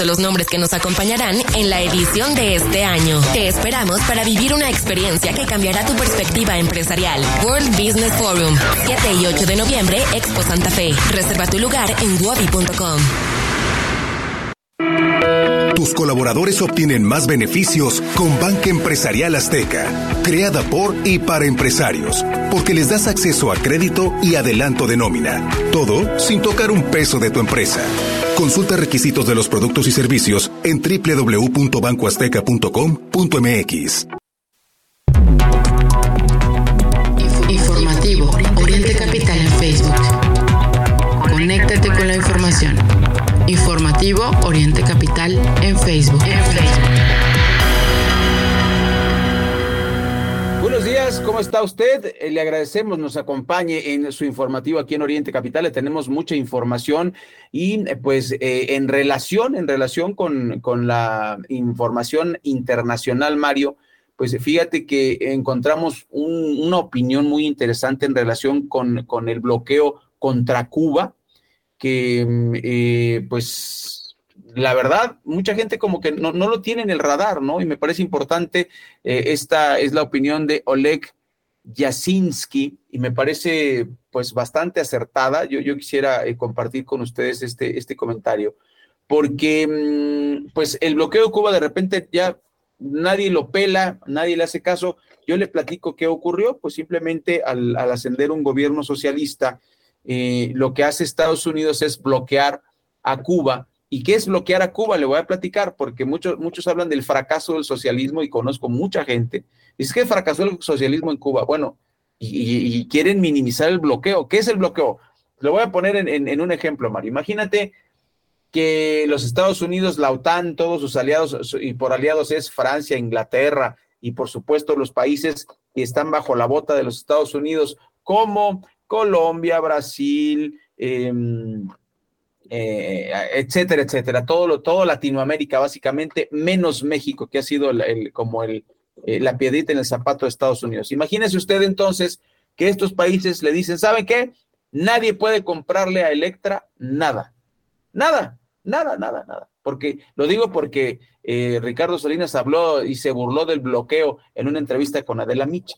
de los nombres que nos acompañarán en la edición de este año. Te esperamos para vivir una experiencia que cambiará tu perspectiva empresarial. World Business Forum, 7 y 8 de noviembre, Expo Santa Fe. Reserva tu lugar en wabi.com. Tus colaboradores obtienen más beneficios con Banca Empresarial Azteca, creada por y para empresarios, porque les das acceso a crédito y adelanto de nómina. Todo sin tocar un peso de tu empresa. Consulta requisitos de los productos y servicios en www.bancoazteca.com.mx. Oriente Capital en Facebook. Buenos días, ¿cómo está usted? Eh, Le agradecemos, nos acompañe en su informativo aquí en Oriente Capital. Le tenemos mucha información y eh, pues eh, en relación, en relación con, con la información internacional, Mario, pues fíjate que encontramos un- una opinión muy interesante en relación con, con el bloqueo contra Cuba, que mm, eh, pues la verdad, mucha gente como que no, no lo tiene en el radar, ¿no? Y me parece importante, eh, esta es la opinión de Oleg Yasinski y me parece pues bastante acertada. Yo, yo quisiera eh, compartir con ustedes este, este comentario, porque mm, pues el bloqueo de Cuba de repente ya nadie lo pela, nadie le hace caso. Yo le platico qué ocurrió, pues simplemente al, al ascender un gobierno socialista, eh, lo que hace Estados Unidos es bloquear a Cuba. ¿Y qué es bloquear a Cuba? Le voy a platicar, porque muchos, muchos hablan del fracaso del socialismo y conozco mucha gente. Dice que fracasó el socialismo en Cuba. Bueno, y, quieren minimizar el bloqueo. ¿Qué es el bloqueo? Lo voy a poner en, un ejemplo, Mario. Imagínate que los Estados Unidos, la OTAN, todos sus aliados, y por aliados es Francia, Inglaterra y por supuesto los países que están bajo la bota de los Estados Unidos, como Colombia, Brasil, em, eh, etcétera, etcétera, todo, todo Latinoamérica básicamente, menos México, que ha sido el, como el, eh, la piedrita en el zapato de Estados Unidos. Imagínese usted entonces que estos países le dicen, ¿saben qué? Nadie puede comprarle a Electra nada, nada, nada, nada, nada. Porque lo digo porque eh, Ricardo Salinas habló y se burló del bloqueo en una entrevista con Adela Micha.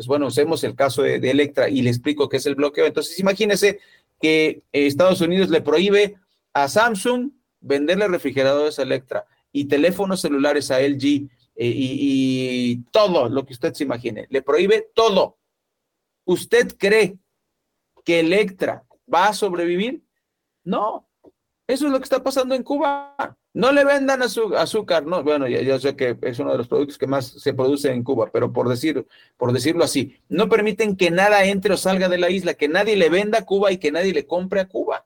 Pues bueno, usemos el caso de, Electra y le explico qué es el bloqueo. Entonces, imagínese que Estados Unidos le prohíbe a Samsung venderle refrigeradores a Electra y teléfonos celulares a LG eh, y, todo lo que usted se imagine. Le prohíbe todo. ¿Usted cree que Electra va a sobrevivir? No. Eso es lo que está pasando en Cuba. No le vendan azúcar, no, bueno, ya, sé que es uno de los productos que más se produce en Cuba, pero por, decir, por decirlo así, no permiten que nada entre o salga de la isla, que nadie le venda a Cuba y que nadie le compre a Cuba.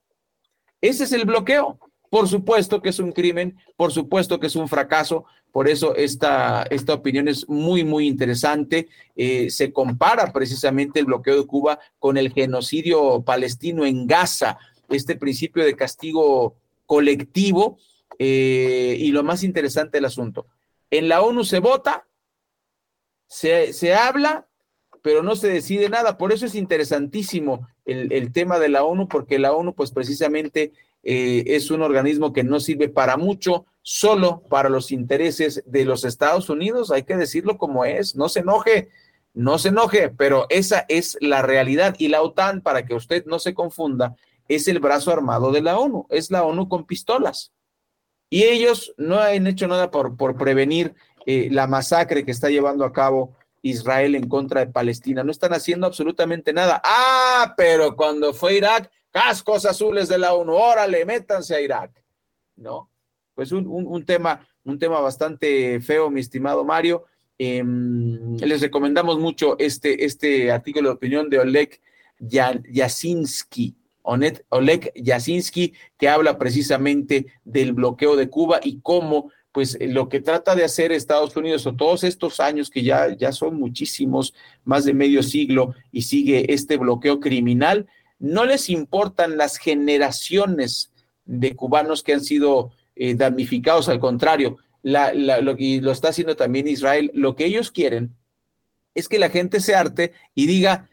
Ese es el bloqueo. Por supuesto que es un crimen, por supuesto que es un fracaso, por eso esta, esta opinión es muy, muy interesante. Eh, se compara precisamente el bloqueo de Cuba con el genocidio palestino en Gaza, este principio de castigo colectivo eh, y lo más interesante del asunto, en la ONU se vota, se, habla, pero no se decide nada. Por eso es interesantísimo el, tema de la ONU, porque la ONU, pues precisamente eh, es un organismo que no sirve para mucho, solo para los intereses de los Estados Unidos. Hay que decirlo como es, no se enoje, no se enoje, pero esa es la realidad. Y la OTAN, para que usted no se confunda, es el brazo armado de la ONU, es la ONU con pistolas. Y ellos no han hecho nada por, prevenir eh, la masacre que está llevando a cabo Israel en contra de Palestina. No están haciendo absolutamente nada. Ah, pero cuando fue Irak, cascos azules de la ONU, órale, métanse a Irak. No, pues un, tema, un tema bastante feo, mi estimado Mario. Em, les recomendamos mucho este, este artículo de opinión de Oleg Yasinski Oleg Yasinski, que habla precisamente del bloqueo de Cuba y cómo pues lo que trata de hacer Estados Unidos o todos estos años que ya, ya son muchísimos, más de medio siglo, y sigue este bloqueo criminal, no les importan las generaciones de cubanos que han sido eh, damnificados, al contrario, lo, y lo está haciendo también Israel, lo que ellos quieren es que la gente se arte y diga,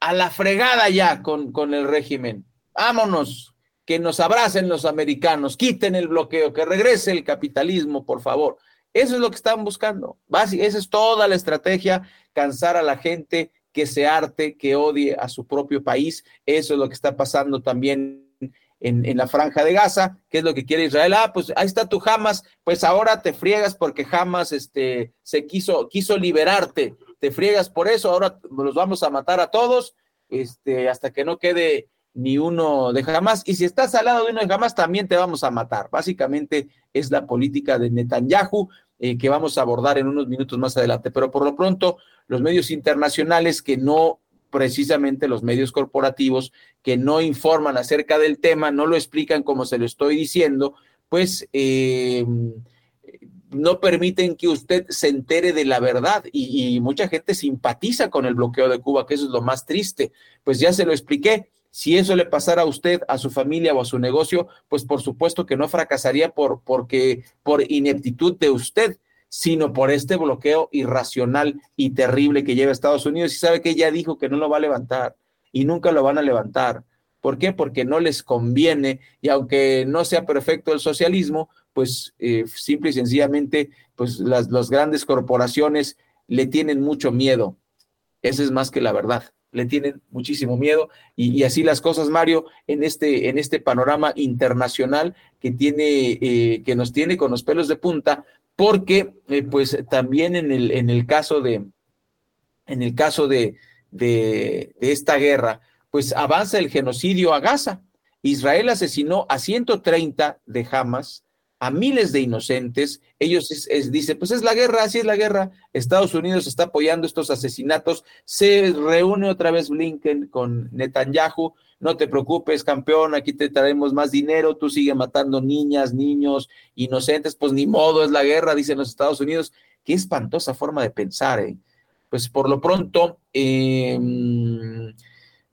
a la fregada ya con, con el régimen, vámonos, que nos abracen los americanos, quiten el bloqueo, que regrese el capitalismo, por favor. Eso es lo que están buscando. Esa es toda la estrategia, cansar a la gente que se arte, que odie a su propio país. Eso es lo que está pasando también en, la franja de Gaza, que es lo que quiere Israel. Ah, pues ahí está tu Hamas, pues ahora te friegas porque Hamas este, se quiso, quiso liberarte, te friegas por eso, ahora los vamos a matar a todos, este, hasta que no quede ni uno de jamás. Y si estás al lado de uno de jamás, también te vamos a matar. Básicamente es la política de Netanyahu eh, que vamos a abordar en unos minutos más adelante. Pero por lo pronto, los medios internacionales que no precisamente los medios corporativos que no informan acerca del tema, no lo explican como se lo estoy diciendo, pues eh, no permiten que usted se entere de la verdad y, mucha gente simpatiza con el bloqueo de Cuba, que eso es lo más triste. Pues ya se lo expliqué, si eso le pasara a usted, a su familia o a su negocio, pues por supuesto que no fracasaría por, porque, por ineptitud de usted, sino por este bloqueo irracional y terrible que lleva Estados Unidos. Y sabe que ya dijo que no lo va a levantar y nunca lo van a levantar. ¿Por qué? Porque no les conviene y aunque no sea perfecto el socialismo, pues eh, simple y sencillamente, pues las, las grandes corporaciones le tienen mucho miedo. Esa es más que la verdad le tienen muchísimo miedo y, así las cosas, Mario, en este, en este panorama internacional que tiene, eh, que nos tiene con los pelos de punta, porque eh, pues también en el, en el caso de, en el caso de, de, de esta guerra, pues avanza el genocidio a Gaza. Israel asesinó a 130 de Hamas, a miles de inocentes. Ellos dicen, pues es la guerra, así es la guerra. Estados Unidos está apoyando estos asesinatos. Se reúne otra vez Blinken con Netanyahu. No te preocupes, campeón, aquí te traemos más dinero. Tú sigue matando niñas, niños, inocentes. Pues ni modo, es la guerra, dicen los Estados Unidos. Qué espantosa forma de pensar, ¿eh? Pues por lo pronto, eh,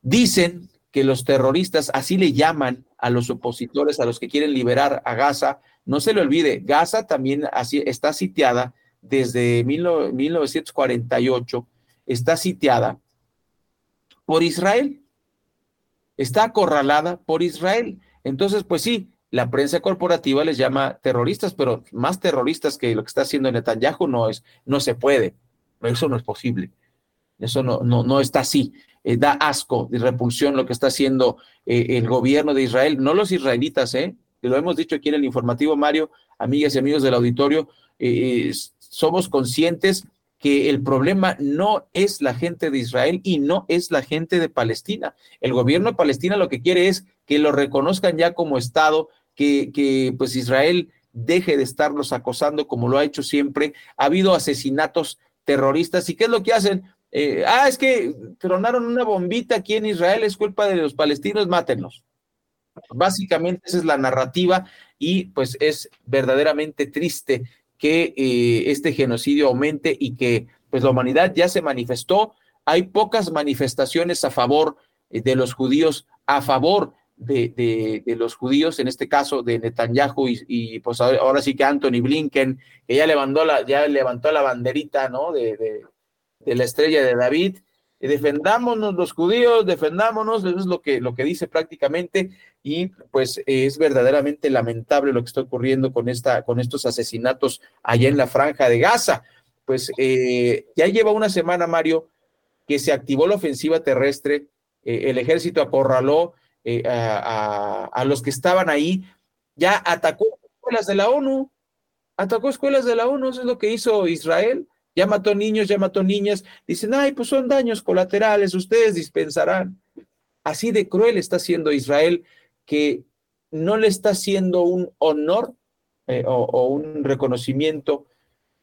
Dicen que los terroristas, así le llaman a los opositores, a los que quieren liberar a Gaza. No se le olvide, Gaza también así, está sitiada desde 1948, está sitiada por Israel. Está acorralada por Israel. Entonces, pues sí, la prensa corporativa les llama terroristas, pero más terroristas que lo que está haciendo Netanyahu no es, no se puede. Eso no es posible. Eso no, no, no está así. Eh, da asco y repulsión lo que está haciendo eh, el gobierno de Israel, no los israelitas, ¿eh? Lo hemos dicho aquí en el informativo, Mario, amigas y amigos del auditorio, eh, somos conscientes que el problema no es la gente de Israel y no es la gente de Palestina. El gobierno de Palestina lo que quiere es que lo reconozcan ya como Estado, que, que pues Israel deje de estarlos acosando como lo ha hecho siempre. Ha habido asesinatos terroristas y ¿qué es lo que hacen? Eh, ah, es que tronaron una bombita aquí en Israel, es culpa de los palestinos, mátenlos. Básicamente esa es la narrativa y pues es verdaderamente triste que eh, este genocidio aumente y que pues la humanidad ya se manifestó. Hay pocas manifestaciones a favor eh, de los judíos, a favor de, los judíos, en este caso de Netanyahu y, pues ahora, sí que Anthony Blinken, que ya levantó la, ya levantó la banderita, ¿no? De, la estrella de David. defendámonos los judíos, defendámonos, eso es lo que, lo que dice prácticamente, y pues es verdaderamente lamentable lo que está ocurriendo con, esta, con estos asesinatos allá en la franja de Gaza. Pues eh, ya lleva una semana, Mario, que se activó la ofensiva terrestre, eh, el ejército acorraló eh, a, los que estaban ahí, ya atacó escuelas de la ONU, atacó escuelas de la ONU, eso es lo que hizo Israel, ya mató niños, ya mató niñas, dicen, ay, pues son daños colaterales, ustedes dispensarán. Así de cruel está siendo Israel que no le está haciendo un honor eh, o, un reconocimiento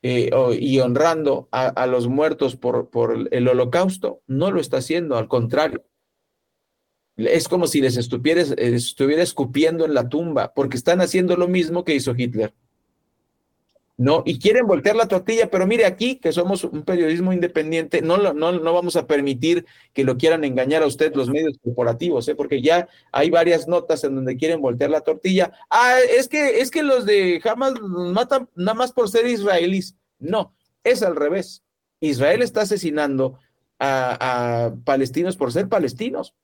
eh, y honrando a, los muertos por, por el holocausto, no lo está haciendo, al contrario es como si les estuviera, estuviera escupiendo en la tumba, porque están haciendo lo mismo que hizo Hitler. ¿No? Y quieren voltear la tortilla, pero mire aquí, que somos un periodismo independiente, no, no, no vamos a permitir que lo quieran engañar a usted los medios corporativos, ¿eh? porque ya hay varias notas en donde quieren voltear la tortilla. Ah, es que, es que los de Hamas matan nada más por ser israelíes. No, es al revés. Israel está asesinando a palestinos por ser palestinos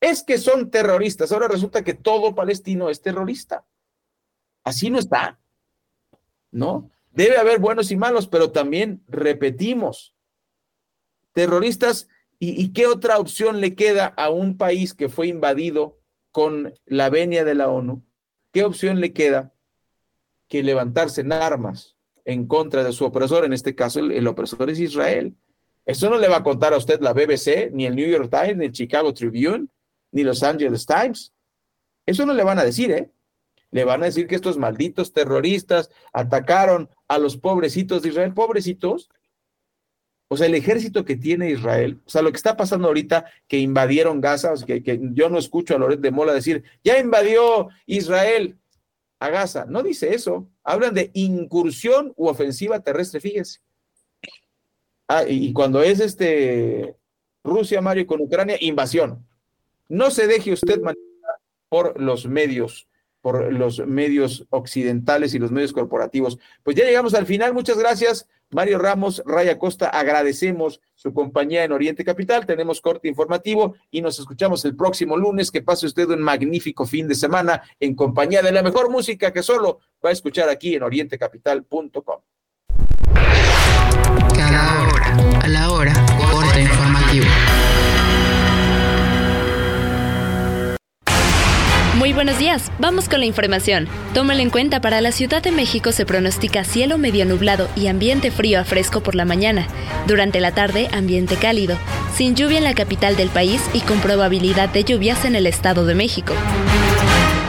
es que son terroristas. Ahora resulta que todo palestino es terrorista. Así no está. ¿No? Debe haber buenos y malos, pero también repetimos, terroristas, ¿y, qué otra opción le queda a un país que fue invadido con la venia de la ONU? ¿Qué opción le queda que levantarse en armas en contra de su opresor? En este caso, el, el opresor es Israel. Eso no le va a contar a usted la BBC, ni el New York Times, ni el Chicago Tribune, ni Los Angeles Times. Eso no le van a decir, ¿eh? Le van a decir que estos malditos terroristas atacaron a los pobrecitos de Israel, pobrecitos. O sea, el ejército que tiene Israel, o sea, lo que está pasando ahorita, que invadieron Gaza, o sea, que, que, yo no escucho a Loret de Mola decir, ya invadió Israel a Gaza. No dice eso. Hablan de incursión u ofensiva terrestre, fíjense. Ah, y, cuando es este Rusia, Mario, con Ucrania, invasión. No se deje usted manipular por los medios, por los medios occidentales y los medios corporativos. Pues ya llegamos al final. Muchas gracias, Mario Ramos, Raya Costa. Agradecemos su compañía en Oriente Capital. Tenemos corte informativo y nos escuchamos el próximo lunes. Que pase usted un magnífico fin de semana en compañía de la mejor música que solo va a escuchar aquí en orientecapital.com. Cada hora, a la hora, Muy buenos días, vamos con la información. Tómalo en cuenta, para la Ciudad de México se pronostica cielo medio nublado y ambiente frío a fresco por la mañana. Durante la tarde, ambiente cálido, sin lluvia en la capital del país y con probabilidad de lluvias en el Estado de México.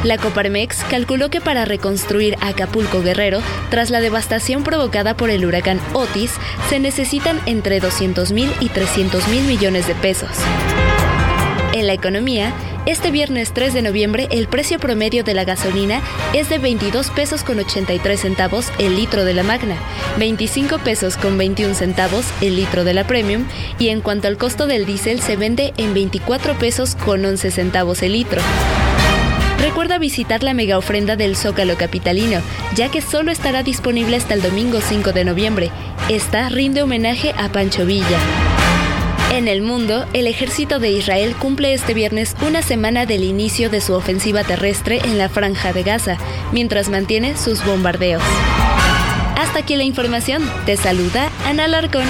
La Coparmex calculó que para reconstruir Acapulco Guerrero, tras la devastación provocada por el huracán Otis, se necesitan entre 200 mil y 300 mil millones de pesos. En la economía, Este viernes 3 de noviembre el precio promedio de la gasolina es de 22 pesos con 83 centavos el litro de la Magna, 25 pesos con 21 centavos el litro de la Premium y en cuanto al costo del diésel se vende en 24 pesos con 11 centavos el litro. Recuerda visitar la mega ofrenda del Zócalo Capitalino, ya que solo estará disponible hasta el domingo 5 de noviembre. Esta rinde homenaje a Pancho Villa. En el mundo, el ejército de Israel cumple este viernes una semana del inicio de su ofensiva terrestre en la franja de Gaza, mientras mantiene sus bombardeos. Hasta aquí la información. Te saluda Ana Larcón.